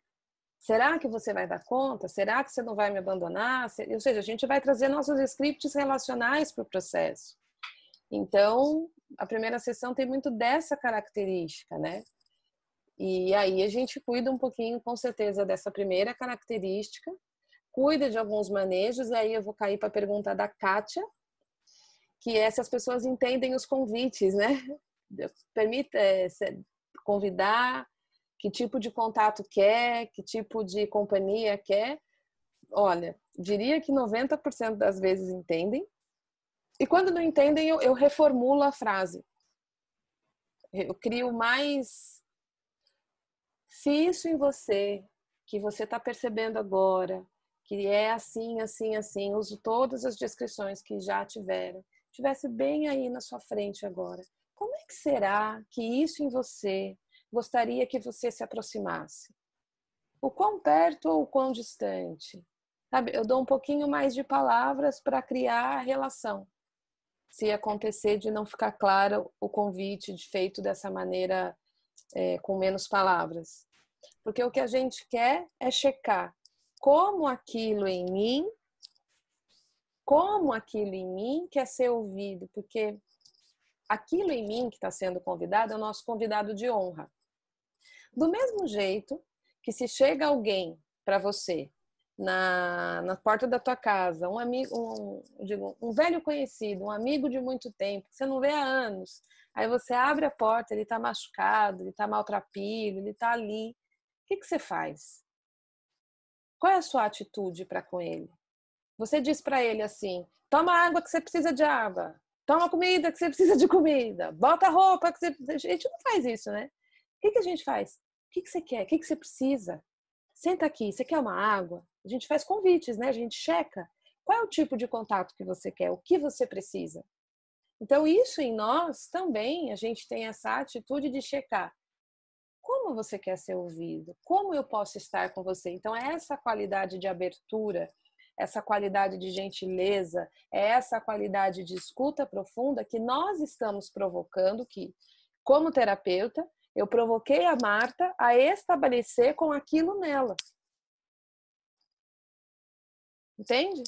Speaker 1: Será que você vai dar conta? Será que você não vai me abandonar? Ou seja, a gente vai trazer nossos scripts relacionais para o processo. Então, a primeira sessão tem muito dessa característica, né? E aí a gente cuida um pouquinho, com certeza, dessa primeira característica, cuida de alguns manejos, e aí eu vou cair para a pergunta da Kátia, que é se as pessoas entendem os convites, né? permita é, convidar, que tipo de contato quer, que tipo de companhia quer. Olha, diria que 90% das vezes entendem. E quando não entendem, eu, eu reformulo a frase. Eu crio mais. Se isso em você, que você está percebendo agora, que é assim, assim, assim, uso todas as descrições que já tiveram, tivesse bem aí na sua frente agora como é que será que isso em você gostaria que você se aproximasse? O quão perto ou o quão distante? Sabe, eu dou um pouquinho mais de palavras para criar a relação. Se acontecer de não ficar claro o convite feito dessa maneira, é, com menos palavras. Porque o que a gente quer é checar como aquilo em mim como aquilo em mim quer ser ouvido, porque aquilo em mim que está sendo convidado é o nosso convidado de honra. Do mesmo jeito que se chega alguém para você na, na porta da tua casa, um amigo, um, digo, um velho conhecido, um amigo de muito tempo, que você não vê há anos, aí você abre a porta, ele está machucado, ele está maltrapilho, ele está ali. O que, que você faz? Qual é a sua atitude para com ele? Você diz para ele assim: toma água que você precisa de água, toma comida que você precisa de comida, bota roupa que você precisa. A gente não faz isso, né? O que, a gente faz? O que, você quer? O que, que você precisa? Senta aqui, você quer uma água? A gente faz convites, né? A gente checa qual é o tipo de contato que você quer, o que você precisa. Então, isso em nós também, a gente tem essa atitude de checar. Como você quer ser ouvido? Como eu posso estar com você? Então, é essa qualidade de abertura essa qualidade de gentileza, é essa qualidade de escuta profunda que nós estamos provocando que, como terapeuta, eu provoquei a Marta a estabelecer com aquilo nela. Entende?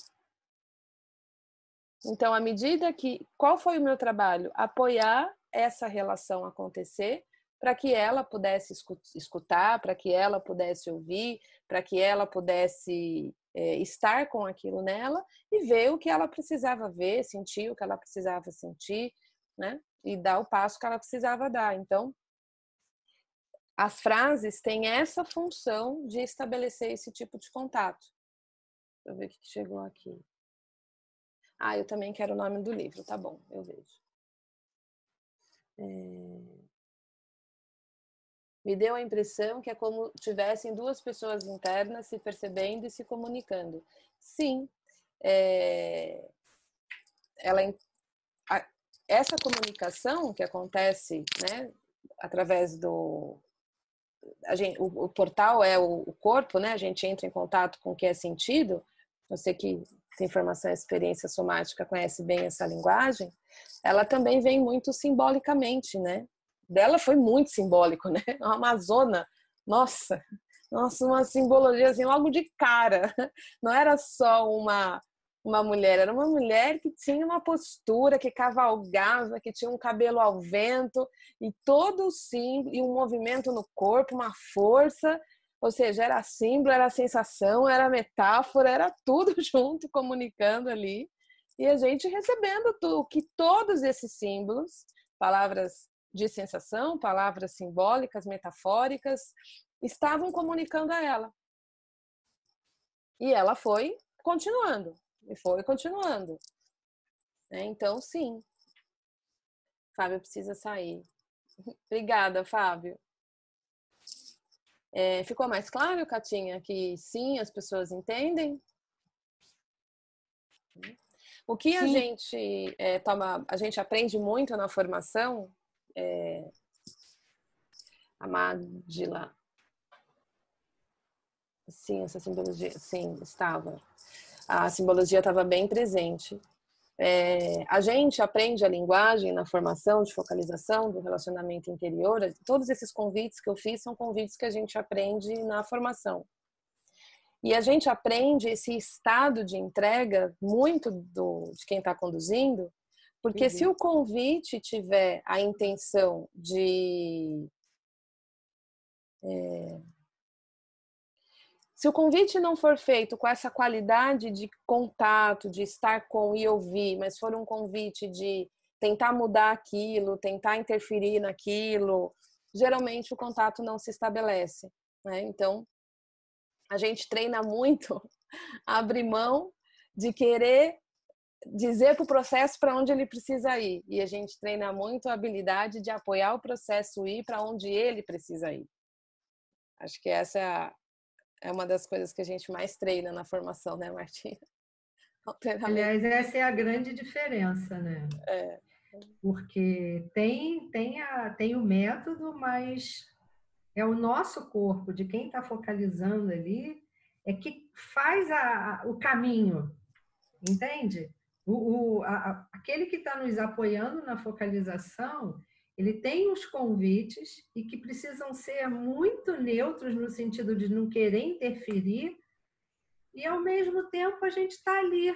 Speaker 1: Então, à medida que. Qual foi o meu trabalho? Apoiar essa relação acontecer para que ela pudesse escutar, para que ela pudesse ouvir, para que ela pudesse é, estar com aquilo nela e ver o que ela precisava ver, sentir o que ela precisava sentir, né? E dar o passo que ela precisava dar. Então, as frases têm essa função de estabelecer esse tipo de contato. Deixa eu ver o que chegou aqui. Ah, eu também quero o nome do livro, tá bom, eu vejo. É me deu a impressão que é como tivessem duas pessoas internas se percebendo e se comunicando. Sim, é, ela, a, essa comunicação que acontece né, através do. Gente, o, o, portal é o, o, corpo, né? A gente entra em contato com o que é sentido. Você que tem formação e experiência somática conhece bem essa linguagem. Ela também vem muito simbolicamente, né? Dela foi muito simbólico, né? (laughs) A Amazona, nossa, nossa, uma simbologia assim, logo de cara. (laughs) Não era só uma uma mulher, era uma mulher que tinha uma postura, que cavalgava, que tinha um cabelo ao vento e todo o símbolo e um movimento no corpo, uma força, ou seja, era símbolo, era sensação, era metáfora, era tudo (laughs) junto comunicando ali. E a gente recebendo o que todos esses símbolos, palavras de sensação, palavras simbólicas, metafóricas, estavam comunicando a ela. E ela foi continuando, e foi continuando. É, então, sim. Fábio precisa sair. (laughs) Obrigada, Fábio. É, ficou mais claro, Catinha, que sim, as pessoas entendem? O que sim. a gente é, toma, a gente aprende muito na formação é, a Madila. Sim, essa simbologia, sim, estava. A simbologia estava bem presente. É, a gente aprende a linguagem na formação de focalização do relacionamento interior. Todos esses convites que eu fiz são convites que a gente aprende na formação. E a gente aprende esse estado de entrega muito do, de quem está conduzindo porque uhum. se o convite tiver a intenção de. É, se o convite não for feito com essa qualidade de contato, de estar com e ouvir, mas for um convite de tentar mudar aquilo, tentar interferir naquilo, geralmente o contato não se estabelece. Né? Então, a gente treina muito a (laughs) abrir mão de querer dizer para o processo para onde ele precisa ir. E a gente treina muito a habilidade de apoiar o processo ir para onde ele precisa ir. Acho que essa é, a, é uma das coisas que a gente mais treina na formação, né, Martina? (laughs)
Speaker 4: Aliás, essa é a grande diferença, né?
Speaker 1: É.
Speaker 4: Porque tem, tem, a, tem o método, mas é o nosso corpo, de quem está focalizando ali, é que faz a, o caminho, entende? O, o, a, aquele que está nos apoiando na focalização, ele tem os convites e que precisam ser muito neutros no sentido de não querer interferir, e ao mesmo tempo a gente está ali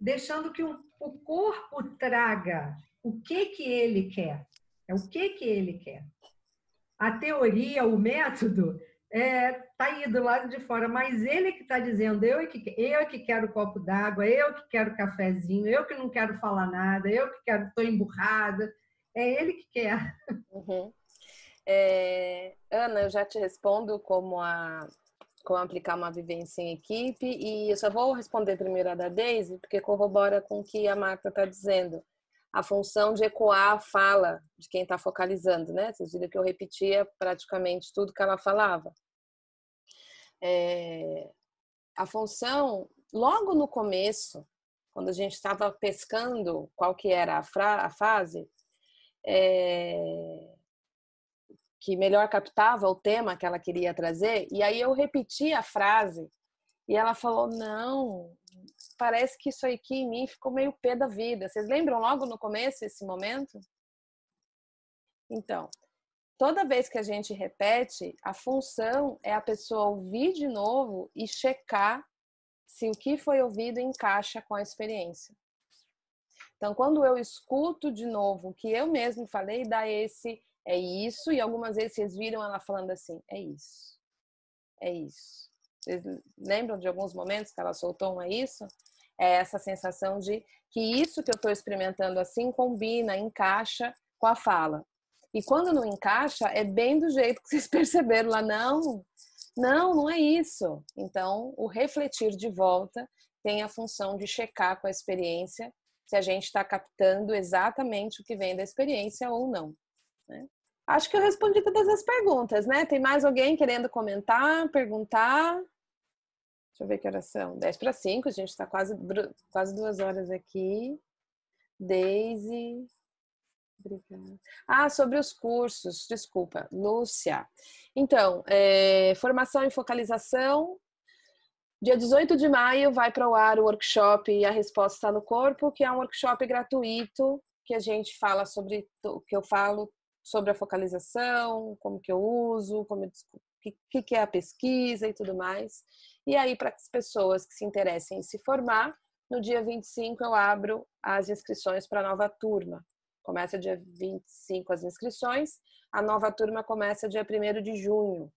Speaker 4: deixando que o, o corpo traga o que que ele quer. É o que que ele quer. A teoria, o método, é, tá aí do lado de fora, mas ele que está dizendo, eu que, eu é que quero copo d'água, eu que quero cafezinho, eu que não quero falar nada, eu que quero, estou emburrada, é ele que quer.
Speaker 1: Uhum. É, Ana, eu já te respondo como a como aplicar uma vivência em equipe e eu só vou responder primeiro a da Daisy, porque corrobora com o que a Marta está dizendo. A função de ecoar a fala de quem está focalizando, né? Vocês viram que eu repetia praticamente tudo que ela falava. É, a função, logo no começo, quando a gente estava pescando qual que era a, fra, a fase, é, que melhor captava o tema que ela queria trazer, e aí eu repeti a frase e ela falou: Não, parece que isso aqui em mim ficou meio pé da vida. Vocês lembram logo no começo esse momento? Então, toda vez que a gente repete, a função é a pessoa ouvir de novo e checar se o que foi ouvido encaixa com a experiência. Então, quando eu escuto de novo o que eu mesmo falei, dá esse é isso, e algumas vezes vocês viram ela falando assim, é isso, é isso. Vocês lembram de alguns momentos que ela soltou um é isso? É essa sensação de que isso que eu estou experimentando assim combina, encaixa com a fala. E quando não encaixa, é bem do jeito que (laughs) vocês perceberam lá, não, não, não é isso. Então, o refletir de volta tem a função de checar com a experiência se a gente está captando exatamente o que vem da experiência ou não. Né? Acho que eu respondi todas as perguntas, né? Tem mais alguém querendo comentar, perguntar? Deixa eu ver que horas são. 10 para 5, a gente está quase, quase duas horas aqui. Daisy. Obrigada. Ah, sobre os cursos, desculpa. Lúcia. Então, é, formação em focalização. Dia 18 de maio vai para o ar o workshop A Resposta Está no Corpo, que é um workshop gratuito que a gente fala sobre, que eu falo sobre a focalização, como que eu uso, como o que, é a pesquisa e tudo mais. E aí, para as pessoas que se interessem em se formar, no dia 25 eu abro as inscrições para a nova turma. Começa dia 25 as inscrições, a nova turma começa dia 1 de junho.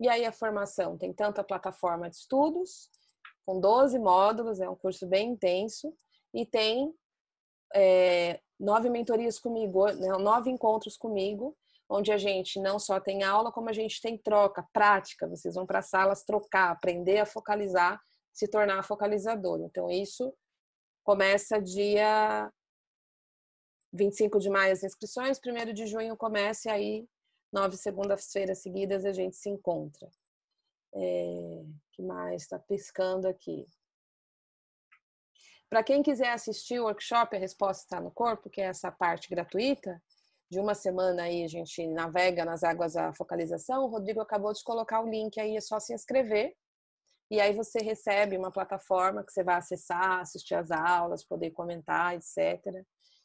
Speaker 1: E aí a formação tem tanto a plataforma de estudos, com 12 módulos, é um curso bem intenso, e tem é, nove mentorias comigo, né, nove encontros comigo, onde a gente não só tem aula, como a gente tem troca, prática. Vocês vão para salas trocar, aprender a focalizar, se tornar focalizador. Então, isso começa dia 25 de maio as inscrições, 1 de junho começa e aí nove segundas-feiras seguidas a gente se encontra. É, que mais? Está piscando aqui. Para quem quiser assistir o workshop A Resposta Está no Corpo, que é essa parte gratuita, de uma semana aí a gente navega nas águas da focalização, o Rodrigo acabou de colocar o link aí, é só se inscrever. E aí você recebe uma plataforma que você vai acessar, assistir as aulas, poder comentar, etc.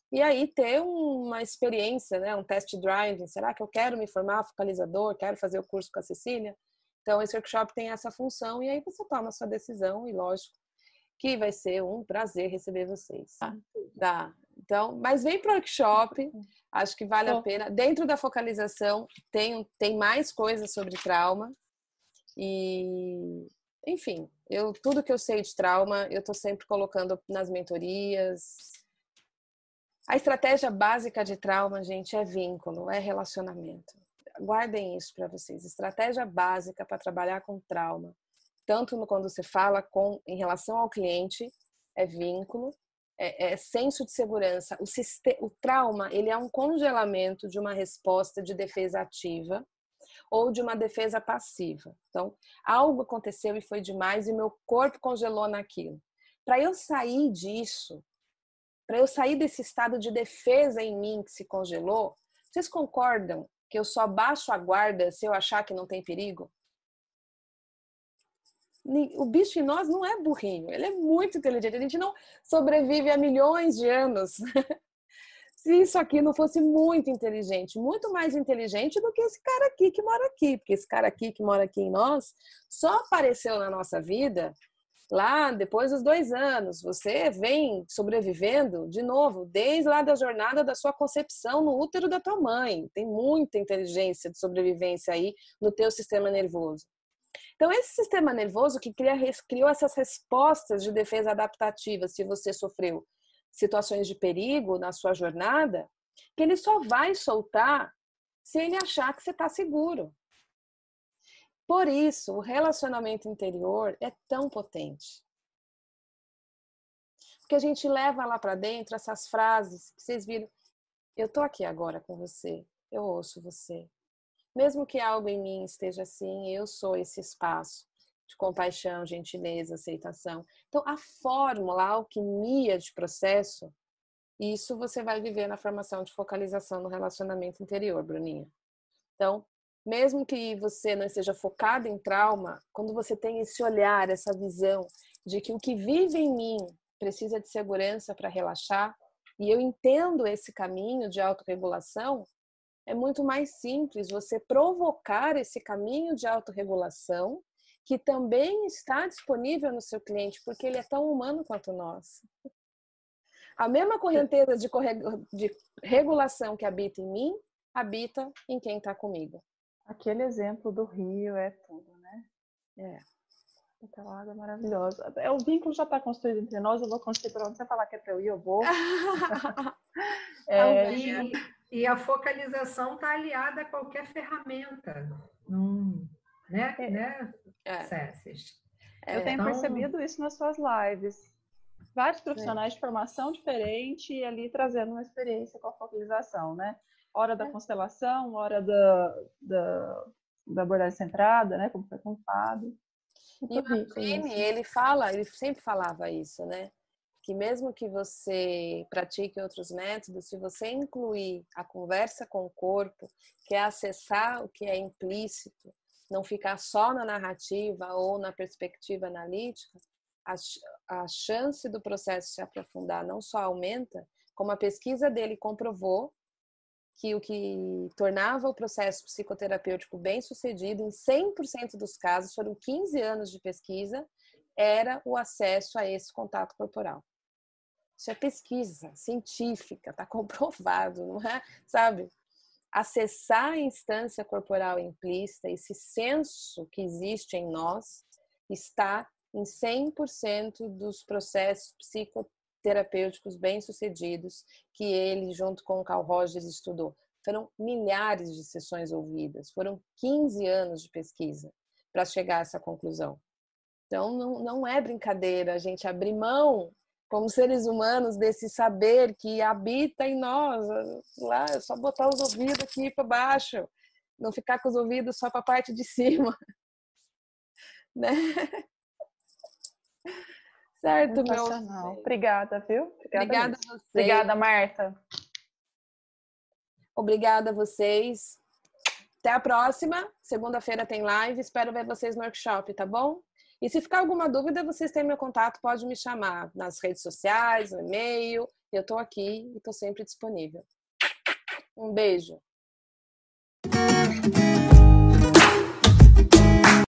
Speaker 1: E aí ter uma experiência, né, um test drive. Será que eu quero me formar focalizador? Quero fazer o curso com a Cecília? Então esse workshop tem essa função e aí você toma a sua decisão e lógico que vai ser um prazer receber vocês. Ah. Tá. Então, mas vem para o workshop, acho que vale a pena. Dentro da focalização tem, tem mais coisas sobre trauma. E, enfim, eu tudo que eu sei de trauma, eu estou sempre colocando nas mentorias. A estratégia básica de trauma, gente, é vínculo, é relacionamento. Guardem isso para vocês. Estratégia básica para trabalhar com trauma tanto no, quando você fala com em relação ao cliente, é vínculo, é, é senso de segurança. O, sistema, o trauma ele é um congelamento de uma resposta de defesa ativa ou de uma defesa passiva. Então, algo aconteceu e foi demais e meu corpo congelou naquilo. Para eu sair disso, para eu sair desse estado de defesa em mim que se congelou, vocês concordam que eu só baixo a guarda se eu achar que não tem perigo? O bicho em nós não é burrinho, ele é muito inteligente. A gente não sobrevive a milhões de anos. (laughs) Se isso aqui não fosse muito inteligente, muito mais inteligente do que esse cara aqui que mora aqui, porque esse cara aqui que mora aqui em nós só apareceu na nossa vida lá depois dos dois anos, você vem sobrevivendo de novo, desde lá da jornada da sua concepção no útero da tua mãe. Tem muita inteligência de sobrevivência aí no teu sistema nervoso. Então, esse sistema nervoso que criou essas respostas de defesa adaptativa, se você sofreu situações de perigo na sua jornada, que ele só vai soltar se ele achar que você está seguro. Por isso, o relacionamento interior é tão potente. Porque a gente leva lá para dentro essas frases que vocês viram. Eu tô aqui agora com você, eu ouço você. Mesmo que algo em mim esteja assim, eu sou esse espaço de compaixão, gentileza, aceitação. Então, a fórmula, a alquimia de processo, isso você vai viver na formação de focalização no relacionamento interior, Bruninha. Então, mesmo que você não esteja focado em trauma, quando você tem esse olhar, essa visão de que o que vive em mim precisa de segurança para relaxar, e eu entendo esse caminho de autorregulação, é muito mais simples você provocar esse caminho de autorregulação que também está disponível no seu cliente, porque ele é tão humano quanto nós. A mesma correnteza de, de regulação que habita em mim, habita em quem está comigo.
Speaker 7: Aquele exemplo do rio é tudo, né? É. Aquela água maravilhosa. É, o vínculo já está construído entre nós, eu vou construir para onde você falar que é para eu ir, eu vou. (laughs)
Speaker 4: é, e, e, a focalização está aliada a qualquer ferramenta. Hum, né? É. né? É.
Speaker 7: Eu tenho então... percebido isso nas suas lives. Vários profissionais de formação diferente e ali trazendo uma experiência com a focalização, né? hora da é. constelação, hora da, da, da abordagem centrada, né? Como foi com o Fábio.
Speaker 1: E o Jimmy, ele fala, ele sempre falava isso, né? Que mesmo que você pratique outros métodos, se você incluir a conversa com o corpo, que é acessar o que é implícito, não ficar só na narrativa ou na perspectiva analítica, a, a chance do processo se aprofundar não só aumenta, como a pesquisa dele comprovou que o que tornava o processo psicoterapêutico bem sucedido, em 100% dos casos, foram 15 anos de pesquisa, era o acesso a esse contato corporal. Isso é pesquisa científica, está (laughs) comprovado, não é? Sabe? Acessar a instância corporal implícita, esse senso que existe em nós, está em 100% dos processos psico terapêuticos bem-sucedidos que ele, junto com o Carl Rogers, estudou. Foram milhares de sessões ouvidas, foram 15 anos de pesquisa para chegar a essa conclusão. Então, não, não é brincadeira a gente abrir mão, como seres humanos, desse saber que habita em nós. Lá, é só botar os ouvidos aqui para baixo, não ficar com os ouvidos só para a parte de (laughs) cima. Né? Certo, meu.
Speaker 7: Obrigada, viu?
Speaker 1: Obrigada, Obrigada a você.
Speaker 7: Obrigada, Marta.
Speaker 1: Obrigada a vocês. Até a próxima. Segunda-feira tem live. Espero ver vocês no workshop, tá bom? E se ficar alguma dúvida, vocês têm meu contato, pode me chamar nas redes sociais, no e-mail. Eu estou aqui e estou sempre disponível. Um beijo.